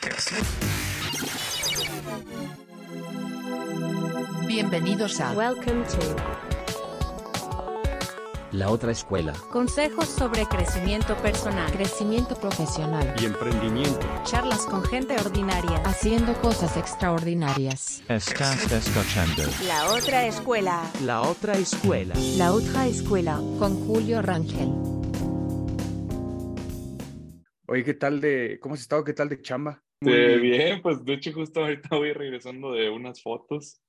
Podcast. Bienvenidos a Welcome to La otra escuela. Consejos sobre crecimiento personal, Crecimiento Profesional. y emprendimiento. charlas con gente ordinaria. Haciendo cosas extraordinarias. Estás escuchando La otra escuela. La otra escuela. La otra escuela. Con Julio Rangel. Oye, ¿qué tal de, cómo has estado? ¿Qué tal de chamba? Este, bien, pues de hecho justo ahorita voy regresando de unas fotos.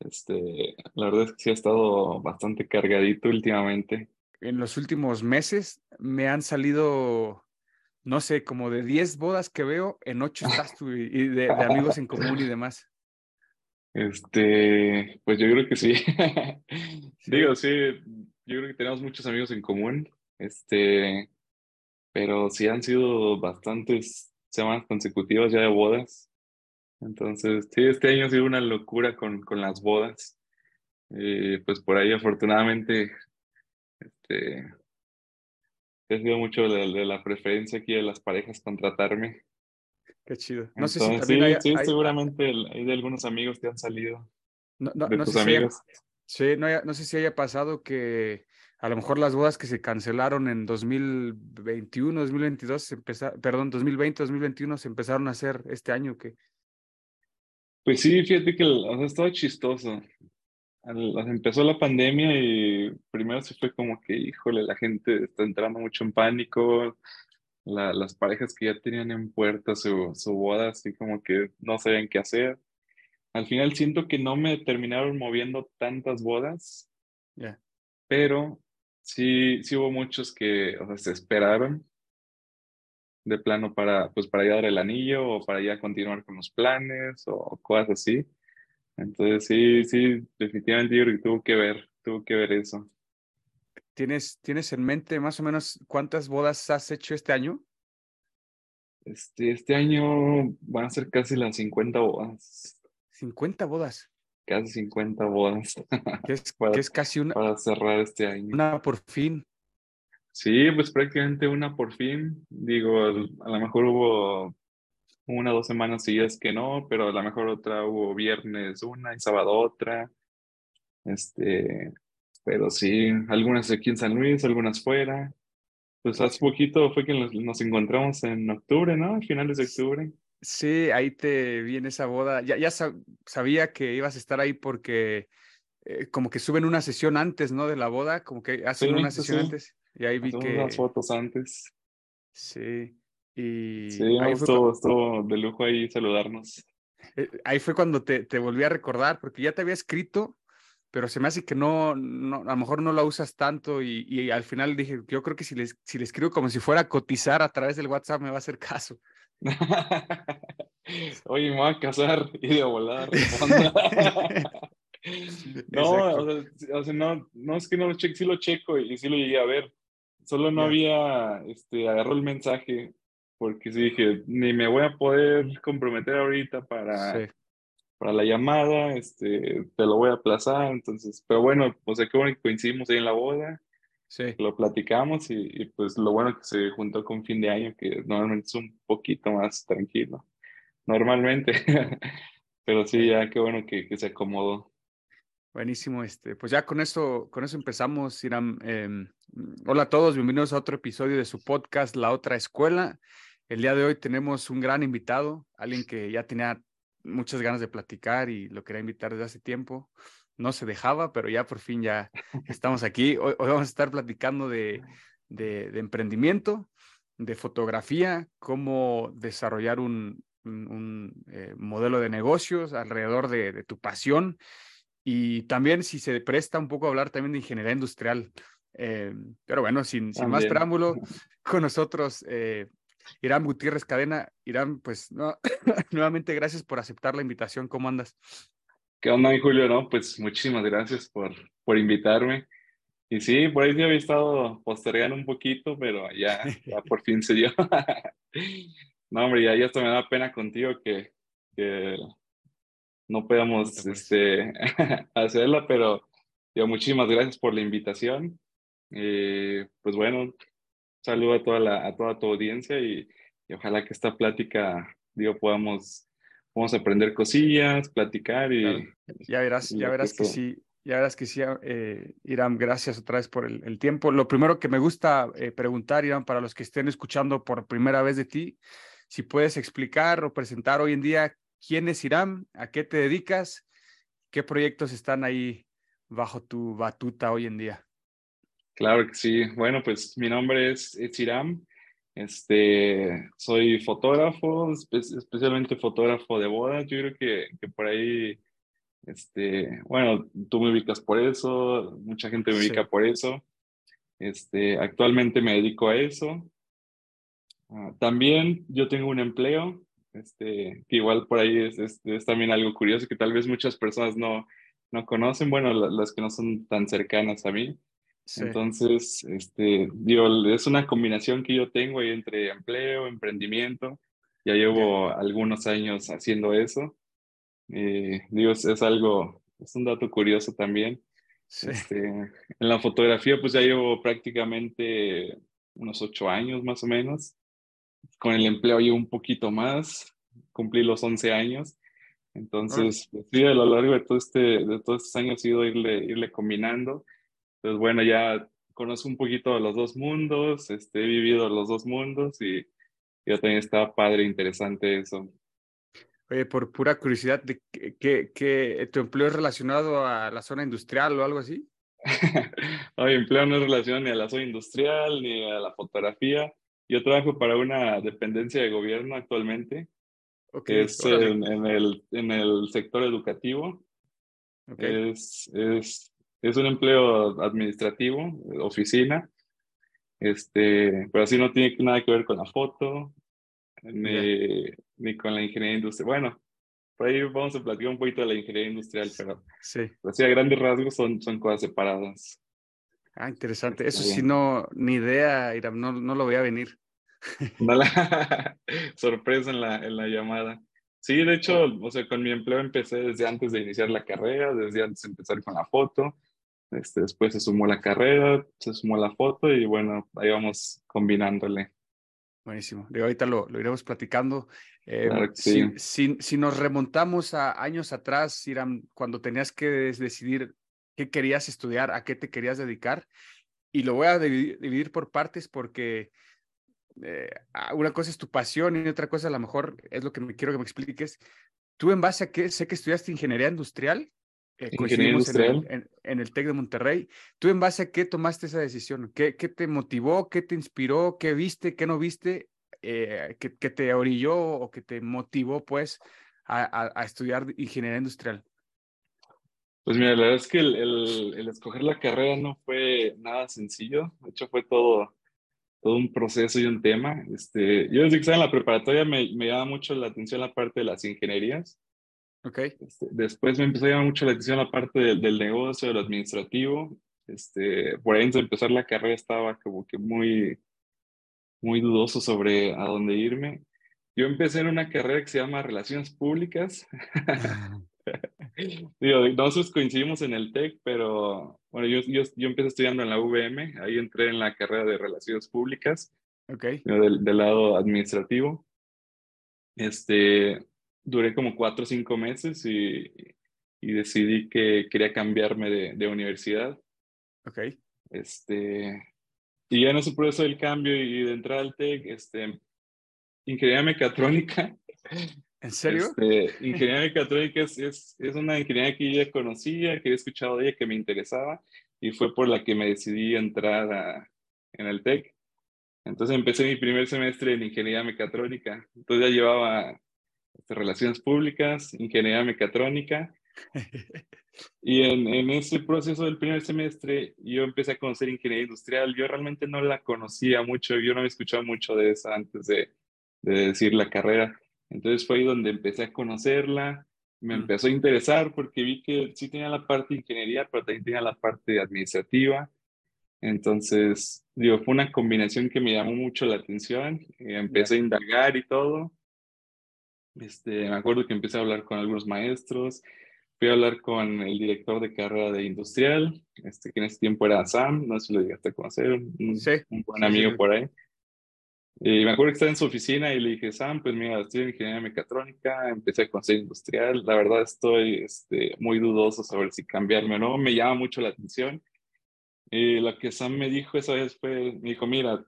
Este, la verdad es que sí ha estado bastante cargadito últimamente. En los últimos meses me han salido, no sé, como de 10 bodas que veo, en 8 estás tú y de, de amigos en común y demás. Este, pues yo creo que sí. Digo, sí, yo creo que tenemos muchos amigos en común. Este, pero sí han sido bastantes semanas consecutivas ya de bodas. Entonces, sí, este año ha sido una locura con, con las bodas. Eh, pues por ahí afortunadamente, este, ha sido mucho de, de la preferencia aquí de las parejas contratarme. Qué chido. No sé si Entonces, también sí, hay, sí, hay- seguramente el- hay de algunos amigos que han salido, no, no- de no tus sé si haya- amigos. sí, no, no sé si haya pasado que a lo mejor las bodas que se cancelaron en 2021, 2022, se empeza- perdón, 2020, 2021 se empezaron a hacer este año que Pues sí, fíjate que o sea, estaba chistoso. Al- empezó la pandemia y primero se fue como que, híjole, la gente está entrando mucho en pánico. La- las parejas que ya tenían en puerta su, su boda, así como que no sabían qué hacer. Al final siento que no me terminaron moviendo tantas bodas, ya. pero sí, sí hubo muchos que, o sea, se esperaron de plano para, pues, para ya dar el anillo o para ya continuar con los planes o cosas así. Entonces, sí, sí, definitivamente yo creo que tuvo que ver, tuvo que ver eso. ¿Tienes, ¿Tienes en mente más o menos cuántas bodas has hecho este año? Este, este año van a ser casi las 50 bodas, 50 bodas, casi 50 bodas que es, Para- que es casi una, para cerrar este año. una por fin. Sí, pues prácticamente una por fin. Digo, a lo mejor hubo una o dos semanas seguidas que no, pero a lo mejor otra hubo viernes una y sábado otra. Este, pero sí, algunas aquí en San Luis, algunas fuera. Pues hace poquito fue que nos, nos encontramos en octubre, ¿no? Finales de octubre. Sí, ahí te vi en esa boda. Ya, ya sab- sabía que ibas a estar ahí porque eh, como que suben una sesión antes, ¿no? De la boda, como que hacen Sí, una sesión sí. antes. Y ahí vi Hacemos que... unas fotos antes. Sí. Y Sí, ahí, estuvo, estuvo de lujo ahí saludarnos. eh, ahí fue cuando te, te volví a recordar, porque ya te había escrito, pero se me hace que no, no a lo mejor no la usas tanto y, y al final dije, yo creo que si le, si le escribo como si fuera a cotizar a través del WhatsApp me va a hacer caso. Oye, me voy a casar y de respondo. No, o sea, o sea, no, no es que no lo cheque, sí lo checo y sí lo llegué a ver. Solo no había, este, agarró el mensaje porque sí dije, ni me voy a poder comprometer ahorita para, Sí. para la llamada, este, te lo voy a aplazar, entonces, pero bueno, o sea, qué bueno que coincidimos ahí en la boda, Sí. lo platicamos y, y pues lo bueno que se juntó con fin de año, que normalmente es un poquito más tranquilo, normalmente, pero sí, ya qué bueno que, que se acomodó. Buenísimo, este, pues ya con eso, con eso empezamos, Iram. Em, hola a todos, bienvenidos a otro episodio de su podcast, La Otra Escuela. El día de hoy tenemos un gran invitado, alguien que ya tenía muchas ganas de platicar y lo quería invitar desde hace tiempo. No se dejaba, pero ya por fin ya estamos aquí. Hoy, hoy vamos a estar platicando de, de, de emprendimiento, de fotografía, cómo desarrollar un, un- un, eh, modelo de negocios alrededor de, de tu pasión y también si se presta un poco a hablar también de ingeniería industrial. Eh, pero bueno, sin, sin más preámbulo, con nosotros eh, Irán Gutiérrez Cadena. Irán, pues no, nuevamente gracias por aceptar la invitación. ¿Cómo andas? ¿Qué onda, mi Julio? No, pues muchísimas gracias por, por invitarme. Y sí, por ahí sí había estado postergando un poquito, pero ya, ya por fin se dio. No, hombre, ya, ya hasta me da pena contigo que, que no podamos te apures. este, hacerla, pero digo, muchísimas gracias por la invitación. Eh, pues bueno, saludo a toda, la, a toda tu audiencia y, y ojalá que esta plática digo, podamos, podamos aprender cosillas, platicar y... Claro. Ya verás, y ya verás que sí, ya verás que sí, eh, Irán, gracias otra vez por el, el tiempo. Lo primero que me gusta eh, preguntar, Irán, para los que estén escuchando por primera vez de ti, si puedes explicar o presentar hoy en día quién es Irán, a qué te dedicas, qué proyectos están ahí bajo tu batuta hoy en día. Claro que sí. Bueno, pues mi nombre es, es Iram. Este, soy fotógrafo, espe- especialmente fotógrafo de bodas. Yo creo que, que por ahí, este, bueno, tú me ubicas por eso, mucha gente me Sí. ubica por eso. Este, actualmente me dedico a eso. Ah, también yo tengo un empleo, este, que igual por ahí es, es, es también algo curioso que tal vez muchas personas no, no conocen, bueno, la- las que no son tan cercanas a mí. Sí. Entonces, este, digo, es una combinación que yo tengo ahí entre empleo, emprendimiento. Ya llevo algunos años haciendo eso. Eh, digo, es, algo, es un dato curioso también. Sí. Este, en la fotografía, pues ya llevo prácticamente unos ocho años más o menos. Con el empleo llevo un poquito más. Cumplí los 11 años. Entonces, pues, sí, a lo largo de, todo este, de todos estos años he ido irle, irle combinando. Entonces, bueno, ya conozco un poquito de los dos mundos, este, he vivido los dos mundos y ya también está padre, interesante eso. Oye, por pura curiosidad, ¿de qué, qué- tu empleo es relacionado a la zona industrial o algo así? Oye, empleo no es relacionado ni a la zona industrial ni a la fotografía. Yo trabajo para una dependencia de gobierno actualmente, Ok, que es en, en el, en el sector educativo. ok. Es, es, es un empleo administrativo, oficina, este, pero así no tiene nada que ver con la foto, ni, ni con la ingeniería industrial. Bueno, por ahí vamos a platicar un poquito de la ingeniería industrial, pero Sí. así a grandes rasgos son, son cosas separadas. Ah, interesante. Eso sí, no, ni idea, Iram, no, no lo voy a venir. No la- sorpresa en la, en la llamada. Sí, de hecho, o sea, con mi empleo empecé desde antes de iniciar la carrera, desde antes de empezar con la foto. Este, después se sumó la carrera, se sumó la foto y bueno, ahí vamos combinándole. Buenísimo. Ahorita lo, lo iremos platicando. Eh, Claro si, sí. si, si nos remontamos a años atrás, Iram, cuando tenías que decidir qué querías estudiar, a qué te querías dedicar, y lo voy a dividir, dividir por partes porque eh, ah, una cosa es tu pasión y otra cosa a lo mejor es lo que me quiero que me expliques. ¿Tú en base a qué? Sé que estudiaste ingeniería industrial. Eh, Ingeniería coincidimos en el- industrial. En, en el TEC de Monterrey. ¿Tú en base a qué tomaste esa decisión? ¿Qué, qué te motivó? ¿Qué te inspiró? ¿Qué viste? ¿Qué no viste? Eh, ¿qué, qué te orilló o que te motivó pues a, a- a estudiar ingeniería industrial? Pues mira, la verdad es que el, el- el escoger la carrera no fue nada sencillo. De hecho, fue todo, todo un proceso y un tema. Este, yo desde que estaba en la preparatoria me, me llama mucho la atención la parte de las ingenierías. ¿Ok? Este, después me empezó a llamar mucho la atención la parte del, del negocio, de lo administrativo. Este, por ahí antes de empezar la carrera estaba como que muy, muy dudoso sobre a dónde irme. Yo empecé en una carrera que se llama Relaciones Públicas. Digo, nosotros coincidimos en el TEC, pero bueno, yo, yo, yo empecé estudiando en la UVM, ahí entré en la carrera de Relaciones Públicas, ¿Ok? yo del, del lado administrativo. Este, duré como cuatro o cinco meses y, y decidí que quería cambiarme de, de universidad. ¿Ok? Este, y ya en ese proceso del cambio y de entrar al TEC, este, ingeniería mecatrónica. ¿En serio? Este, ingeniería mecatrónica es, es, es una ingeniería que yo ya conocía, que había escuchado de ella, que me interesaba y fue por la que me decidí entrar a, en el TEC. Entonces empecé mi primer semestre en ingeniería mecatrónica. Entonces ya llevaba relaciones públicas, ingeniería mecatrónica y en, en ese proceso del primer semestre yo empecé a conocer ingeniería industrial. Yo realmente no la conocía mucho, yo no había escuchado mucho de esa antes de, de decir la carrera. Entonces fue ahí donde empecé a conocerla, me empezó a interesar porque vi que sí tenía la parte de ingeniería, pero también tenía la parte administrativa. Entonces, digo, fue una combinación que me llamó mucho la atención. empecé a indagar y todo. Este, me acuerdo que empecé a hablar con algunos maestros, fui a hablar con el director de carrera de industrial, este, que en ese tiempo era Sam, no sé si lo llegaste a conocer, un, Sí, un buen sí, amigo sí. por ahí. Y me acuerdo que estaba en su oficina y le dije, Sam, pues mira, estoy en ingeniería mecatrónica, empecé con ser industrial, la verdad estoy este, muy dudoso sobre si cambiarme o no, me llama mucho la atención. Y lo que Sam me dijo esa vez fue, me dijo, mira,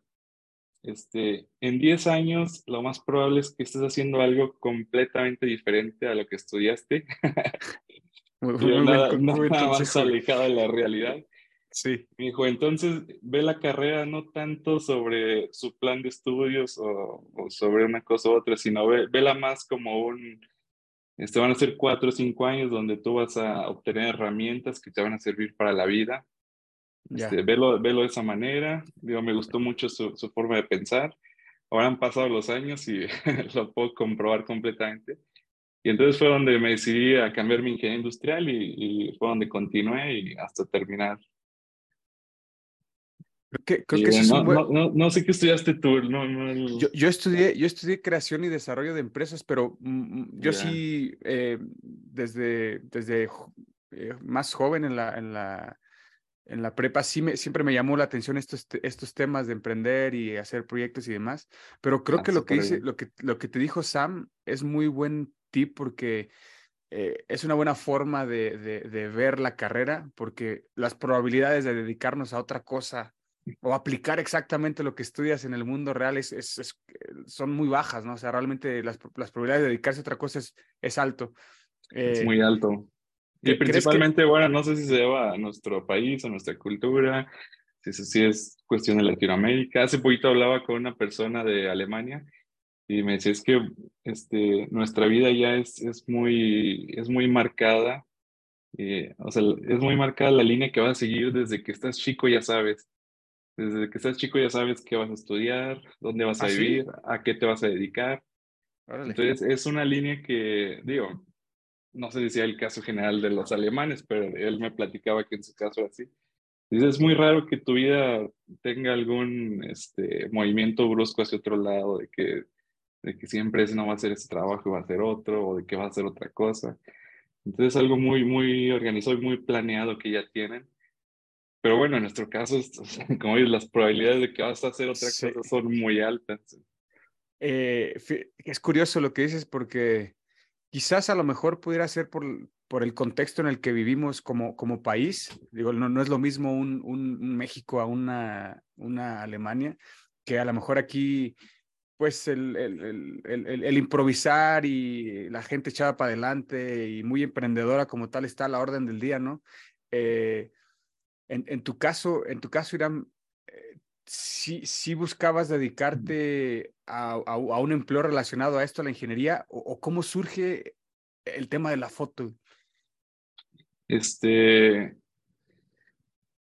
este, en 10 años lo más probable es que estés haciendo algo completamente diferente a lo que estudiaste. Muy, muy nada, muy nada más alejado de la realidad. Sí, Me dijo, entonces ve la carrera no tanto sobre su plan de estudios o, o sobre una cosa u otra, sino ve, vela más como un, este, van a ser cuatro o cinco años donde tú vas a obtener herramientas que te van a servir para la vida. Este, velo, velo de esa manera. Digo, me gustó mucho su, su forma de pensar. Ahora han pasado los años y lo puedo comprobar completamente. Y entonces fue donde me decidí a cambiar mi ingeniería industrial y, y fue donde continué y hasta terminar. Creo que, creo que eso es no, buen- no, no, no sé qué estudiaste tú. Yo, yo estudié, yo estudié creación y desarrollo de empresas, pero mm, mm, yo Ya. sí, eh, desde, desde eh, más joven en la, en la, en la prepa, sí me, siempre me llamó la atención estos, estos temas de emprender y hacer proyectos y demás. Pero creo Ah, que lo que dice, lo que, lo que te dijo Sam es muy buen tip porque eh, es una buena forma de, de, de ver la carrera, porque las probabilidades de dedicarnos a otra cosa o aplicar exactamente lo que estudias en el mundo real es, es- es- son muy bajas, ¿no? O sea, realmente las, las probabilidades de dedicarse a otra cosa es, es alto. Es Eh, muy alto. Y ¿cre- crees que- principalmente, bueno, no sé si se deba a nuestro país, a nuestra cultura, si es, si es cuestión de Latinoamérica. Hace poquito hablaba con una persona de Alemania y me decía, es que este, nuestra vida ya es, es, muy, es muy marcada. eh, o sea, es muy marcada la línea que vas a seguir desde que estás chico, ya sabes. Desde que estás chico ya sabes qué vas a estudiar, dónde vas a ¿Ah, sí? vivir, a qué te vas a dedicar. órale. Entonces, es una línea que, digo, no sé si sea el caso general de los alemanes, pero él me platicaba que en su caso era así. Dice, es muy raro que tu vida tenga algún este, movimiento brusco hacia otro lado, de que, de que siempre es no va a hacer ese trabajo y va a hacer otro, o de que va a hacer otra cosa. Entonces, es algo muy, muy organizado y muy planeado que ya tienen. Pero bueno, en nuestro caso, como dices, las probabilidades de que vas a hacer otra Sí. cosa son muy altas. Eh, es curioso lo que dices porque quizás a lo mejor pudiera ser por, por el contexto en el que vivimos como, como país. Digo, no, no es lo mismo un, un- un México a una, una Alemania, que a lo mejor aquí, pues el, el- el- el- improvisar y la gente echada para adelante y muy emprendedora como tal está a la orden del día, ¿no? Eh, en, en tu caso, en tu caso, Irán, sí, sí buscabas dedicarte a, a- a un empleo relacionado a esto, a la ingeniería, o, o cómo surge el tema de la foto. Este,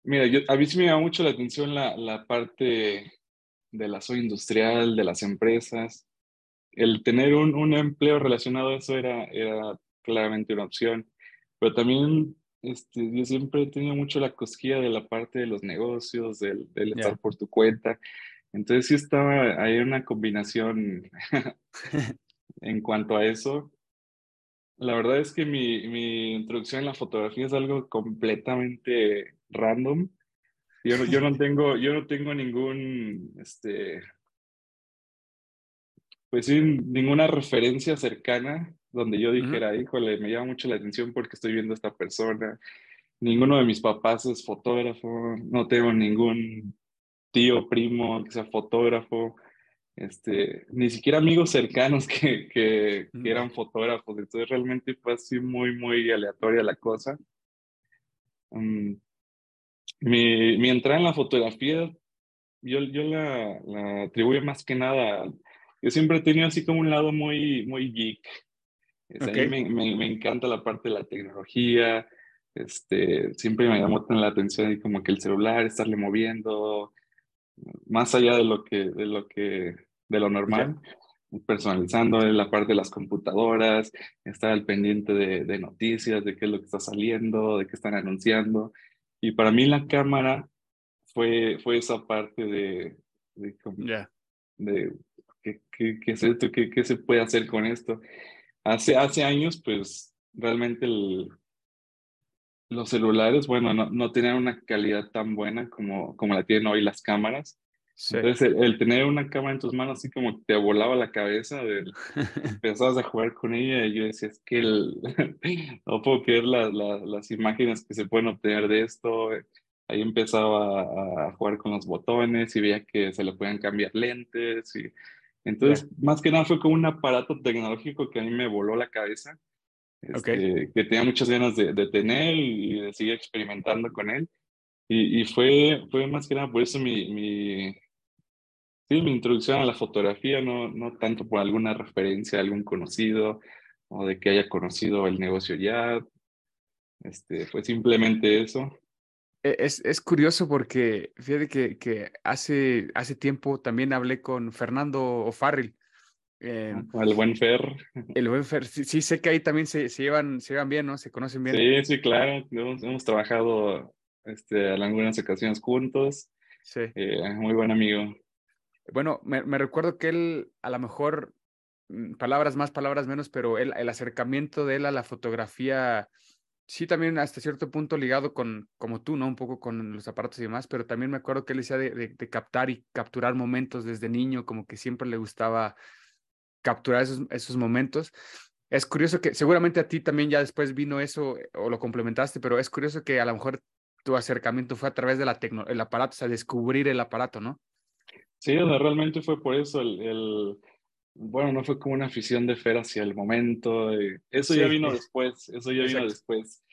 mira, yo, a mí sí me llama mucho la atención la, la parte de la zona industrial, de las empresas. El tener un, un empleo relacionado a eso era, era claramente una opción, pero también este, yo siempre he tenido mucho la cosquilla de la parte de los negocios, del, del estar por tu cuenta. Entonces sí estaba ahí una combinación en cuanto a eso. La verdad es que mi, mi introducción en la fotografía es algo completamente random. Yo no, yo no tengo, yo no tengo ningún, este, pues sí, ninguna referencia cercana donde yo dijera, híjole, me llama mucho la atención porque estoy viendo a esta persona. Ninguno de mis papás es fotógrafo, no tengo ningún tío, primo que sea fotógrafo, este, ni siquiera amigos cercanos que, que, Mm. que eran fotógrafos. Entonces realmente fue así muy, muy aleatoria la cosa. Mm, mi, mi entrada en la fotografía, yo, yo la, la atribuyo más que nada, yo siempre he tenido así como un lado muy, muy geek. Es, a mí me, me, me encanta la parte de la tecnología, este, siempre me llamó la atención y como que el celular, estarle moviendo, más allá de lo que, de lo que, de lo normal, personalizando la parte de las computadoras, estar al pendiente de, de noticias, de qué es lo que está saliendo, de qué están anunciando. Y para mí la cámara fue, fue esa parte de, de, Ya. de ¿qué, qué, qué es esto? ¿Qué, qué se puede hacer con esto? Hace, hace años, pues realmente el- los celulares, bueno, no, no tenían una calidad tan buena como, como la tienen hoy las cámaras. Sí. Entonces, el, el tener una cámara en tus manos así como que te volaba la cabeza, del- empezabas a jugar con ella y yo decía, es que el- no puedo creer la- la- las imágenes que se pueden obtener de esto. Ahí empezaba a, a jugar con los botones y veía que se le podían cambiar lentes. Y... Entonces, más que nada fue como un aparato tecnológico que a mí me voló la cabeza, este, que tenía muchas ganas de, de tener y de seguir experimentando con él. Y, y fue, fue más que nada por eso mi, mi, sí, mi introducción a la fotografía, no, no tanto por alguna referencia a algún conocido o de que haya conocido el negocio ya. Este, fue simplemente eso. E- Es, es curioso porque fíjate que, que hace, hace tiempo también hablé con Fernando O'Farrill. eh, El buen Fer. el buen Fer, sí, sí sé que ahí también se, se llevan, se llevan bien, ¿no? Se conocen bien. Sí, sí, claro. Hemos, hemos trabajado este, en algunas ocasiones juntos. Sí. Eh, muy buen amigo. Bueno, me, me recuerdo que él, a lo mejor, mm, palabras más, palabras menos, pero él, el acercamiento de él a la fotografía, sí, también hasta cierto punto ligado con, como tú, ¿no? Un poco con los aparatos y demás, pero también me acuerdo que él decía de, de, de captar y capturar momentos desde niño, como que siempre le gustaba capturar esos, esos momentos. Es curioso que seguramente a ti también ya después vino eso eh, o lo complementaste, pero es curioso que a lo mejor tu acercamiento fue a través de la tecno, el aparato, o sea, descubrir el aparato, ¿no? Sí, o realmente fue por eso el- bueno, no fue como una afición de Fer hacia el momento. eh, Eso ya Sí, vino sí. después, eso ya vino Exacto. después.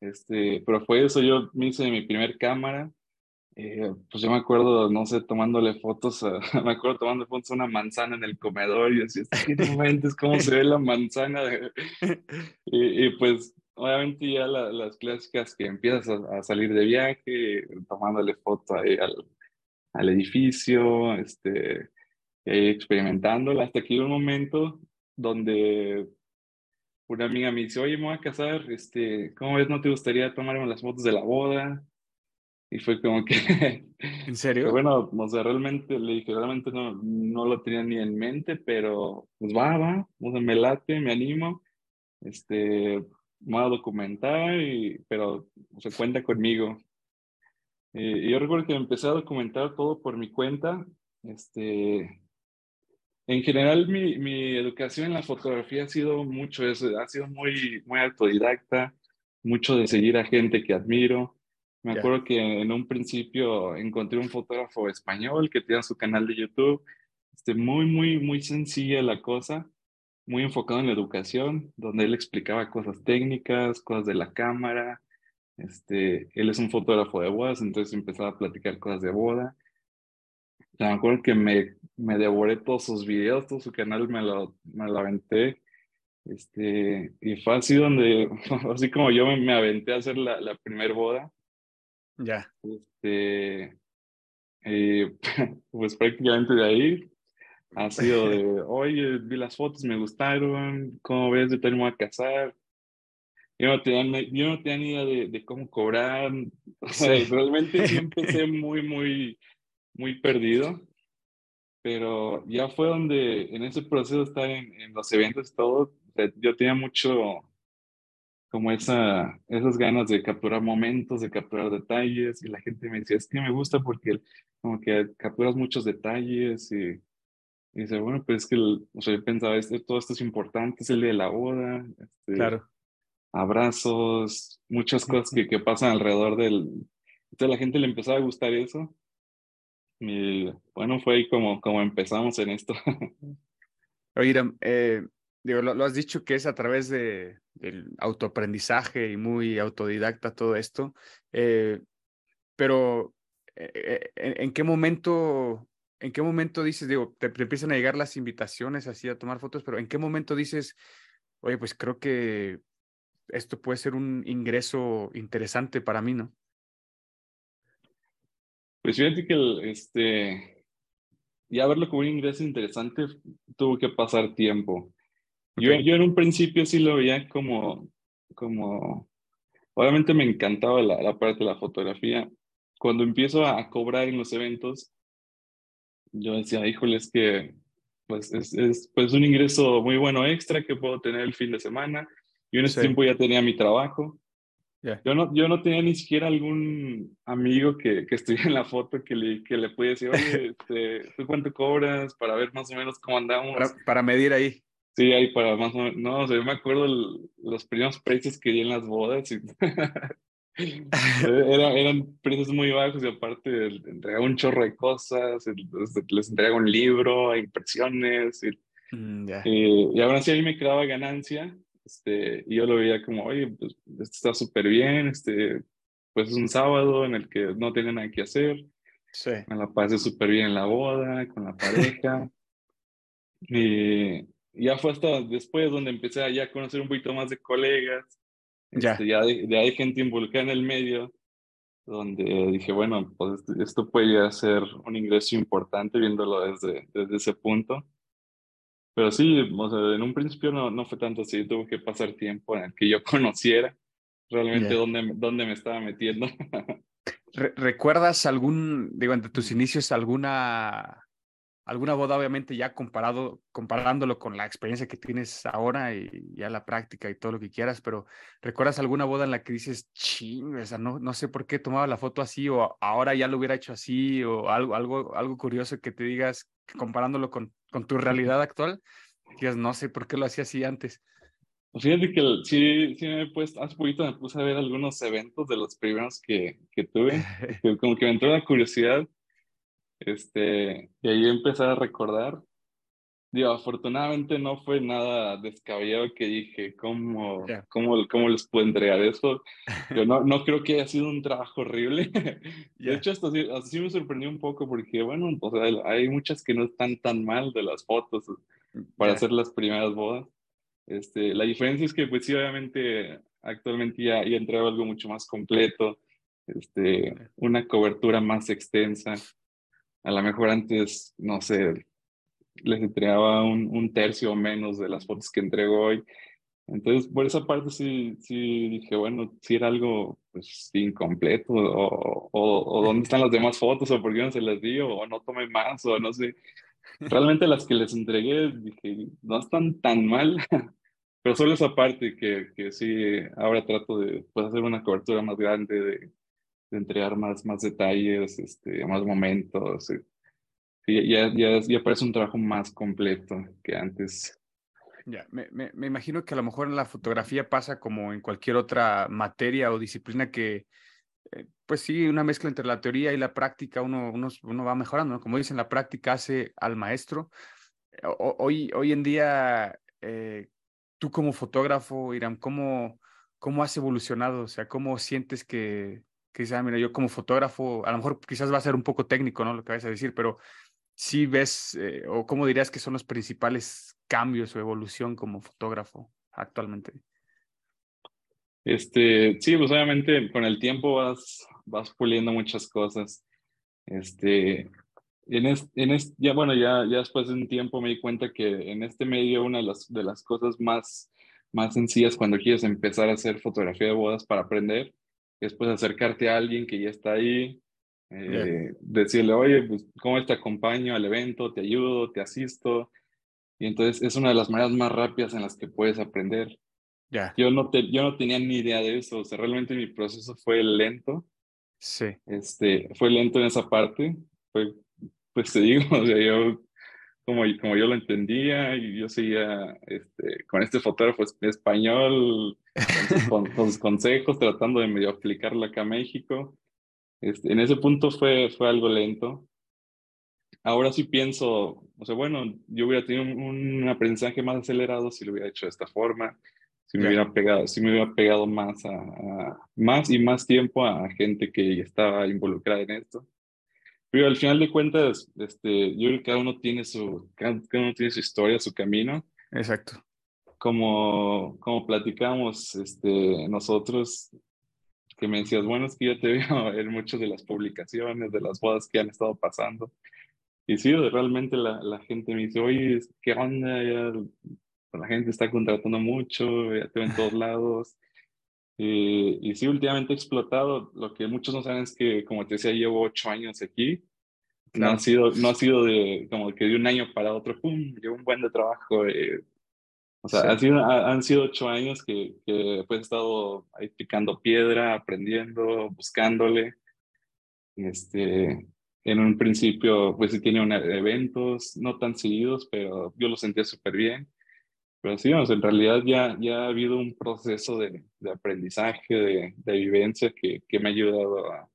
Este, pero fue eso, yo me hice mi primer cámara. eh, pues yo me acuerdo, no sé, tomándole fotos, a- me acuerdo tomando fotos a una manzana en el comedor y decía, es cómo se ve la manzana. de-". Y, y, pues obviamente ya la- las clásicas que empiezas a, a salir de viaje, tomándole foto ahí al, al edificio, este, experimentándola, hasta que un momento donde una amiga me dice, oye, me voy a casar, este, ¿cómo ves? ¿No te gustaría tomarme las fotos de la boda? Y fue como que, ¿En serio? bueno, o sea, realmente le dije, realmente no, no lo tenía ni en mente, pero pues va, va, o sea, me late, me animo, este, me voy a documentar, y, pero se cuenta conmigo. Eh, y yo recuerdo que empecé a documentar todo por mi cuenta. Este, en general, mi, mi educación en la fotografía ha sido mucho eso, ha sido muy, muy autodidacta, mucho de seguir a gente que admiro. Me Ya. acuerdo que en un principio encontré un fotógrafo español que tenía su canal de YouTube, este, muy, muy, muy sencilla la cosa, muy enfocado en la educación, donde él explicaba cosas técnicas, cosas de la cámara. Este, él es un fotógrafo de bodas, entonces empezaba a platicar cosas de boda. Me acuerdo que me, me devoré todos sus videos, todo su canal me lo, me lo aventé. Este, y fue así donde, así como yo me, me aventé a hacer la, la primer boda. Ya. Este, eh, pues prácticamente de ahí ha sido de, oye, vi las fotos, me gustaron, ¿cómo ves? Yo también me voy a casar. Yo no tenía, yo no tenía ni idea de, de cómo cobrar. O sea, Sí. realmente sí empecé muy, muy, muy perdido. Pero ya fue donde, en ese proceso de estar en, en los eventos todo, yo tenía mucho, como esa, esas ganas de capturar momentos, de capturar detalles, y la gente me decía, es que me gusta porque como que capturas muchos detalles y, y dice, bueno, pues es que, el- o sea, yo pensaba, este, todo esto es importante, es el día de la boda, este, Claro. abrazos, muchas cosas que, que pasan alrededor del... Entonces a la gente le empezaba a gustar eso. Bueno, fue ahí como, como empezamos en esto. Oye, Iram, eh, digo, lo, has dicho que es a través de, del autoaprendizaje y muy autodidacta todo esto, eh, pero eh, ¿en, en qué momento, en qué momento dices, digo, te, te empiezan a llegar las invitaciones así a tomar fotos, pero en qué momento dices, oye, pues creo que esto puede ser un ingreso interesante para mí, ¿no? Pues fíjate que el, este, ya verlo como un ingreso interesante tuvo que pasar tiempo. Yo, Ok. yo en un principio sí lo veía como, como, obviamente me encantaba la, la parte de la fotografía. Cuando empiezo a, a cobrar en los eventos, yo decía, híjole, es que pues es, es pues un ingreso muy bueno extra que puedo tener el fin de semana. Yo en ese Sí. tiempo ya tenía mi trabajo. Ya. Yo no, yo no tenía ni siquiera algún amigo que, que estuviera en la foto que le, que le pudiera decir, oye, este, ¿tú cuánto cobras? Para ver más o menos cómo andamos. Para, para medir ahí. Sí, ahí para más o menos. No, o sea, yo me acuerdo el- los primeros precios que di en las bodas. y- Era- eran precios muy bajos y aparte entregaba un chorro de cosas, el- les- entregaba un libro, impresiones. Y, Mm, ya. eh, y aún así a mí me quedaba ganancia. Este, y yo lo veía como, oye, pues esto está súper bien. Este, pues es un sábado en el que no tenía nada que hacer. Sí. Me la pasé súper bien en la boda, con la pareja. y ya fue hasta después donde empecé a ya conocer un poquito más de colegas, Ya. este, ya, de, ya hay gente involucrada en el medio, donde dije, bueno, pues esto, puede ser un ingreso importante viéndolo desde, desde ese punto. Pero sí, o sea, en un principio no, no fue tanto así, tuve que pasar tiempo en el que yo conociera realmente dónde, dónde me estaba metiendo. Re- ¿Recuerdas algún, digo, entre tus inicios, alguna, alguna boda, obviamente ya comparado, comparándolo con la experiencia que tienes ahora y ya la práctica y todo lo que quieras, pero ¿recuerdas alguna boda en la que dices, ching, o sea, no, no sé por qué tomaba la foto así o ahora ya lo hubiera hecho así o algo, algo, algo curioso que te digas comparándolo con, con tu realidad actual? Digas, no sé por qué lo hacía así antes. Fíjate que el- sí, sí me he puesto, hace poquito me puse a ver algunos eventos de los primeros que, que tuve, que como que me entró la curiosidad, este, y ahí empecé a recordar. Digo, afortunadamente no fue nada descabellado que dije, ¿cómo, Ya. cómo, cómo les puedo entregar eso? Yo no, no creo que haya sido un trabajo horrible. Ya. De hecho, hasta hasta sí me sorprendió un poco porque, bueno, o sea, hay muchas que no están tan mal de las fotos para Ya. hacer las primeras bodas. Este, la diferencia es que, pues sí, obviamente, actualmente ya, ya entrego algo mucho más completo, este, una cobertura más extensa. A lo mejor antes, no sé, les entregaba un, un tercio o menos de las fotos que entrego hoy. Entonces, por esa parte sí, sí dije, bueno, si era algo pues, incompleto, o, o, o dónde están las demás fotos, o por qué no se las di, o no tomé más, o no sé. Realmente las que les entregué, dije, no están tan mal, pero solo esa parte que, que sí, ahora trato de pues, hacer una cobertura más grande, de, de entregar más, más detalles, este, más momentos. Eh. Ya, ya, ya parece un trabajo más completo que antes. Ya, me, me, me imagino que a lo mejor en la fotografía pasa como en cualquier otra materia o disciplina que, eh, pues sí, una mezcla entre la teoría y la práctica, uno, uno, uno va mejorando, ¿no? Como dicen, la práctica hace al maestro. O- o- hoy, hoy en día, eh, tú como fotógrafo, Iram, ¿cómo, ¿cómo has evolucionado? O sea, ¿cómo sientes que, que dices, "Ah, mira, yo como fotógrafo, a lo mejor quizás va a ser un poco técnico, ¿no? Lo que vas a decir, pero sí ves, eh, o cómo dirías que son los principales cambios o evolución como fotógrafo actualmente. Este, sí, pues obviamente con el tiempo vas, vas puliendo muchas cosas. Este, en es, en es, ya bueno, ya, ya después de un tiempo me di cuenta que en este medio una de las, de las cosas más, más sencillas cuando quieres empezar a hacer fotografía de bodas para aprender es pues acercarte a alguien que ya está ahí, eh, decirle, oye, pues cómo te acompaño al evento, te ayudo, te asisto. Y entonces es una de las maneras más rápidas en las que puedes aprender. Ya, Yo no, te, yo no tenía ni idea de eso, o sea, realmente mi proceso fue lento, sí, este, fue lento en esa parte, fue, pues te digo, o sea, yo, como, como yo lo entendía, y yo seguía este, con este fotógrafo es- español, con sus, con- con sus consejos, tratando de medio aplicarlo acá a México, este, en ese punto fue, fue algo lento. Ahora sí pienso, o sea, bueno, yo hubiera tenido un, un aprendizaje más acelerado si lo hubiera hecho de esta forma, si me Ya. hubiera pegado, si me hubiera pegado más a, a- más y más tiempo a gente que estaba involucrada en esto. Pero al final de cuentas, este, yo creo que cada uno tiene su, cada, cada uno tiene su historia, su camino. exacto. Como, como platicamos este, nosotros, que me decías, bueno, es que yo te veo en muchas de las publicaciones, de las bodas que han estado pasando. Y sí, realmente la, la gente me dice, oye, ¿qué onda? Ya la gente está contratando mucho, ya te ven en todos lados. Eh, y sí, últimamente he explotado. Lo que muchos no saben es que, como te decía, llevo ocho años aquí. No Claro. ha sido, no ha sido de como que de un año para otro, ¡pum! Llevo un buen de trabajo. eh, O sea, Sí. ha sido- ha- han sido ocho años que, que pues, he estado ahí picando piedra, aprendiendo, buscándole. Este, en un principio, pues sí tenía una- eventos, no tan seguidos, pero yo lo sentía súper bien. Pero sí, o sea, en realidad ya, ya ha habido un proceso de, de aprendizaje, de, de vivencia que, que me ha ayudado a,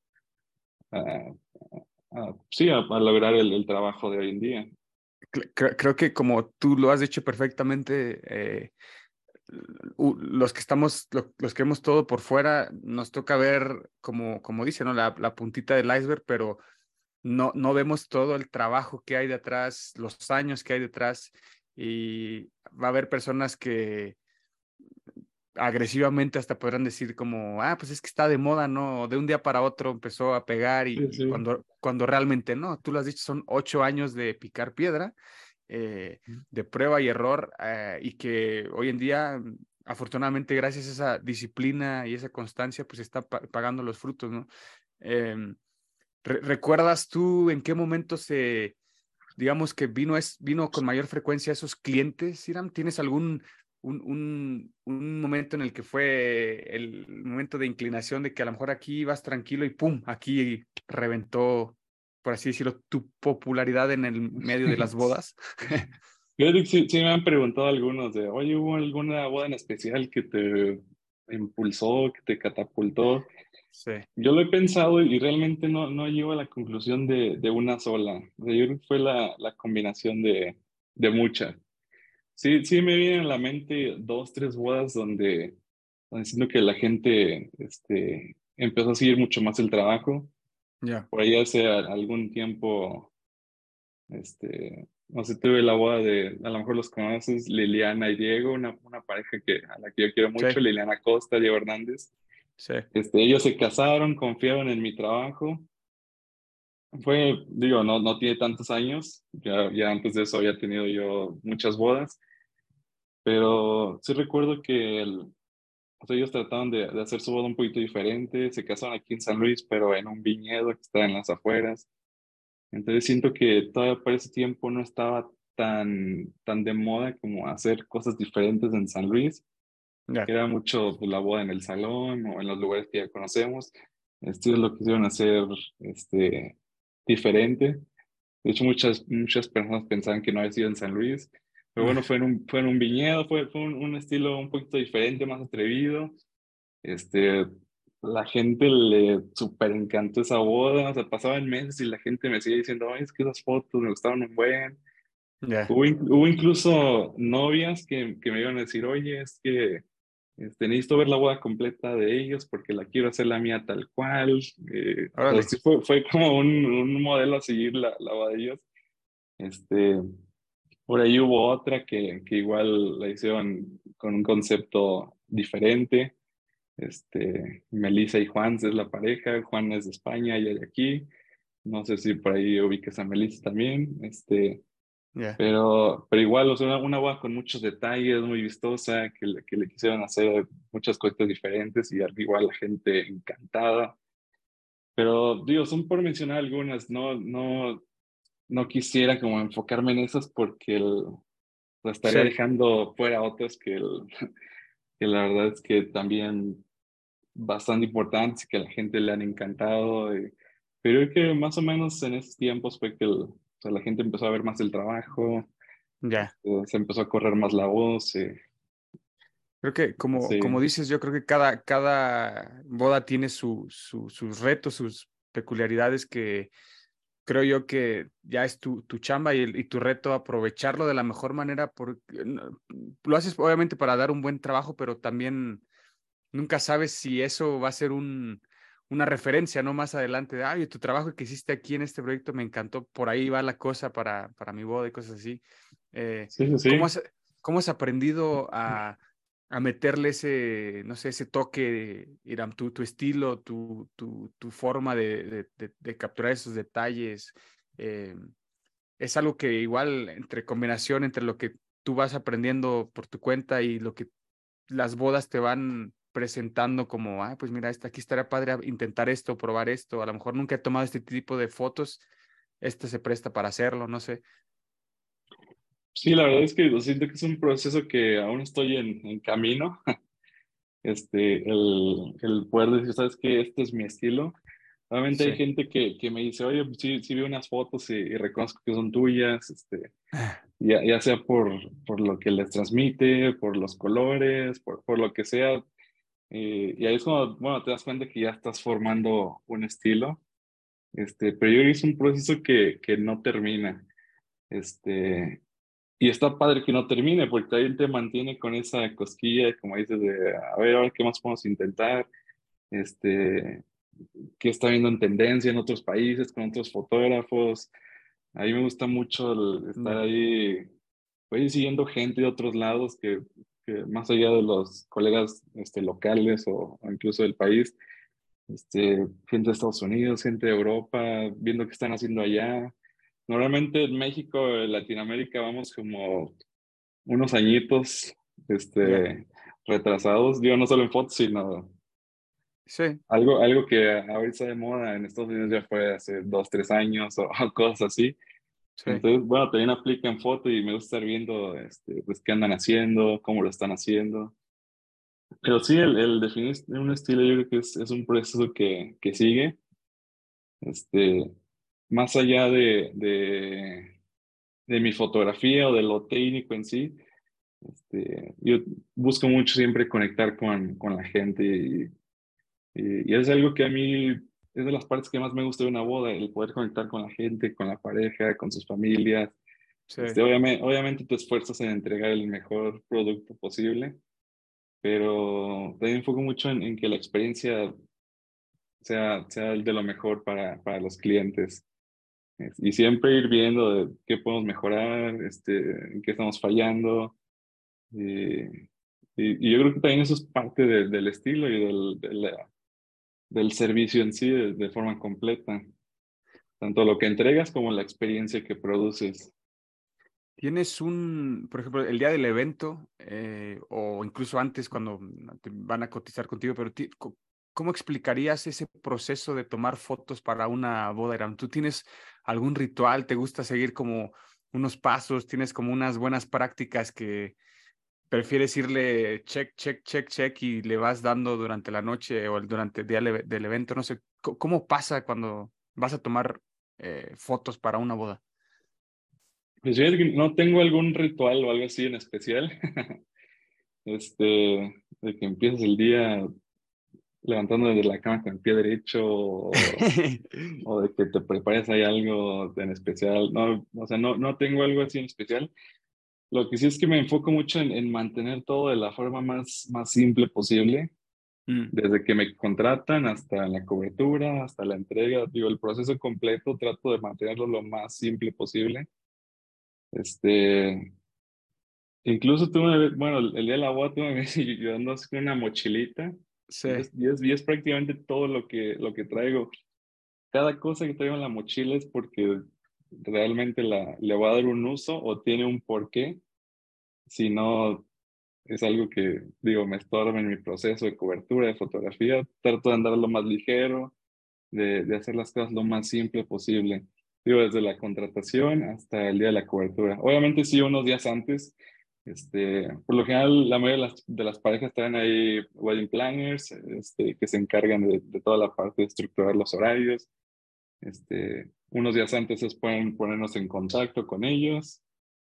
a- a- sí, a, a lograr el, el trabajo de hoy en día. Cre- cre- Creo que como tú lo has dicho perfectamente, eh, los que estamos, lo- los que vemos todo por fuera, nos toca ver, como, como dice, ¿no? La, la puntita del iceberg, pero no, no vemos todo el trabajo que hay detrás, los años que hay detrás, y va a haber personas que agresivamente hasta podrán decir como, ah, pues es que está de moda, ¿no? De un día para otro empezó a pegar y, Sí, y sí. cuando, cuando realmente no, tú lo has dicho, son ocho años de picar piedra, eh, de prueba y error, eh, y que hoy en día, mm, afortunadamente, gracias a esa disciplina y esa constancia, pues está pa- pagando los frutos, ¿no? Re- ¿Recuerdas tú en qué momento se, digamos que vino, es, vino con mayor frecuencia esos clientes, Iram? ¿Tienes algún un, un, un momento en el que fue el momento de inclinación de que a lo mejor aquí ibas tranquilo y pum, aquí reventó, por así decirlo, tu popularidad en el medio de las bodas? Fíjate sí, sí me han preguntado algunos de, oye, ¿hubo alguna boda en especial que te impulsó, que te catapultó? Sí, Yo lo he pensado y realmente no, no llego a la conclusión de, de una sola. O sea, yo creo que fue la, la combinación de, de muchas. Sí, sí me vienen a la mente dos, tres bodas donde, donde siento que la gente este, empezó a seguir mucho más el trabajo. ya, Por ahí hace algún tiempo, este, no sé, tuve la boda de, a lo mejor los conoces, Liliana y Diego, una, una pareja que, a la que yo quiero mucho, Sí. Liliana Costa, Diego Hernández. sí, Este, ellos se casaron, confiaron en mi trabajo. Fue, digo, no, no tiene tantos años, ya, ya antes de eso había tenido yo muchas bodas, pero sí recuerdo que el, o sea, ellos trataban de, de hacer su boda un poquito diferente, se casaron aquí en San Luis, pero en un viñedo que está en las afueras. Entonces siento que todavía para ese tiempo no estaba tan, tan de moda como hacer cosas diferentes en San Luis ya, era mucho pues, la boda en el salón o en los lugares que ya conocemos. Esto es lo que quisieron hacer este, diferente. De hecho, muchas, muchas personas pensaban que no había sido en San Luis, pero bueno, fue en un, fue en un viñedo, fue, fue un, un estilo un poquito diferente, más atrevido. Este, la gente le súper encantó esa boda, o sea, pasaban meses y la gente me seguía diciendo, ay, es que esas fotos me gustaron un buen. ya, Hubo, hubo incluso novias que, que me iban a decir, oye, es que este, necesito ver la boda completa de ellos porque la quiero hacer la mía tal cual. Eh, sí fue, fue como un, un modelo a seguir la, la boda de ellos. Este, por ahí hubo otra que, que igual la hicieron con un concepto diferente. Este, Melissa y Juan es la pareja, Juan es de España y de aquí. No sé si por ahí ubiques a Melissa también. Este, pero, pero igual, o sea, una, boda con muchos detalles, muy vistosa, que le, que le quisieron hacer muchas cosas diferentes y al igual la gente encantada. Pero, digo, son por mencionar algunas, no, no, no quisiera como enfocarme en esas porque el, estaría Sí. dejando fuera otras que, el, que la verdad es que también bastante importantes y que a la gente le han encantado. y- pero creo que más o menos en esos tiempos fue que el, o sea, la gente empezó a ver más el trabajo, ya. eh, se empezó a correr más la voz. eh, Creo que como, Sí. como dices, yo creo que cada, cada boda tiene su, su- sus retos, sus peculiaridades que creo yo que ya es tu, tu chamba y, el- y tu reto aprovecharlo de la mejor manera porque lo haces obviamente para dar un buen trabajo, pero también nunca sabes si eso va a ser un, una referencia, ¿no? Más adelante, de, ay, tu trabajo que hiciste aquí en este proyecto me encantó, por ahí va la cosa para, para mi boda y cosas así. Eh, sí, sí, sí. ¿Cómo has, cómo has aprendido a, a meterle ese, no sé, ese toque, Iram, tu, tu estilo, tu, tu, tu forma de, de- capturar esos detalles? Eh, es algo que igual entre combinación entre lo que tú vas aprendiendo por tu cuenta y lo que las bodas te van presentando como, ah, pues mira, esta, aquí estaría padre intentar esto, probar esto, a lo mejor nunca he tomado este tipo de fotos, este se presta para hacerlo, no sé. Sí, la verdad es que siento que es un proceso que aún estoy en, en camino. Este, el, el poder decir, ¿sabes qué? Este es mi estilo. Obviamente hay Sí. gente que, que me dice, oye, pues sí, sí vi unas fotos y, y reconozco que son tuyas, este, ya, ya sea por, por lo que les transmite, por los colores, por, por lo que sea. eh, y ahí es cuando, bueno, te das cuenta que ya estás formando un estilo. Este, pero yo creo que es un proceso que, que no termina. Este, y está padre que no termine, porque también te mantiene con esa cosquilla, como dices, de a ver, ahora qué más podemos intentar, este, qué está viendo en tendencia en otros países, con otros fotógrafos. A mí me gusta mucho el estar ahí, pues, siguiendo gente de otros lados que, que más allá de los colegas este, locales o, o incluso del país, este, gente de Estados Unidos, gente de Europa, viendo qué están haciendo allá. Normalmente en México, en Latinoamérica, vamos como unos añitos este, retrasados, digo, no solo en fotos, sino Sí, algo, algo que ahorita de moda en Estados Unidos ya fue hace dos, tres años o, o cosas así. sí. Entonces, bueno, también aplica en foto y me gusta estar viendo este, pues, qué andan haciendo, cómo lo están haciendo. Pero sí, el, el definir un estilo yo creo que es, es un proceso que, que sigue. Este, más allá de, de, de mi fotografía o de lo técnico en sí, este, yo busco mucho siempre conectar con, con la gente y, y, y es algo que a mí es de las partes que más me gusta de una boda, el poder conectar con la gente, con la pareja, con sus familias. sí. Este, obviamente, obviamente te esfuerzas en entregar el mejor producto posible, pero también enfoco mucho en, en que la experiencia sea, sea de lo mejor para, para los clientes. Y siempre ir viendo de qué podemos mejorar, este, en qué estamos fallando. Y, y, y yo creo que también eso es parte de- del estilo y del, del servicio en sí de, de forma completa. Tanto lo que entregas como la experiencia que produces. Tienes un, por ejemplo, el día del evento eh, o incluso antes cuando te van a cotizar contigo, pero ti- ¿cómo explicarías ese proceso de tomar fotos para una boda? ¿Tú tienes algún ritual? ¿Te gusta seguir como unos pasos? ¿Tienes como unas buenas prácticas que prefieres irle check, check, check, check y le vas dando durante la noche o durante el día del evento? No sé, ¿cómo pasa cuando vas a tomar eh, fotos para una boda? Pues yo no tengo algún ritual o algo así en especial. Este, de que empieces el día levantando desde la cama con el pie derecho o, o de que te prepares ahí algo en especial. No, o sea, no, no tengo algo así en especial. Lo que sí es que me enfoco mucho en, en mantener todo de la forma más, más simple posible, Mm, desde que me contratan hasta la cobertura, hasta la entrega. Digo, el proceso completo trato de mantenerlo lo más simple posible. Este, incluso ves, bueno, el día de la ando así con una mochilita Sí. y es, prácticamente todo lo que, lo que traigo. Cada cosa que traigo en la mochila es porque realmente la, le voy a dar un uso o tiene un porqué. Si no, es algo que, digo, me estorba en mi proceso de cobertura, de fotografía. Trato de andar lo más ligero, de, de hacer las cosas lo más simple posible. Digo, desde la contratación hasta el día de la cobertura. Obviamente sí, unos días antes. Este, por lo general, la mayoría de las, de las parejas traen ahí wedding planners este, que se encargan de, de toda la parte de estructurar los horarios. Este, unos días antes es pueden ponernos en contacto con ellos,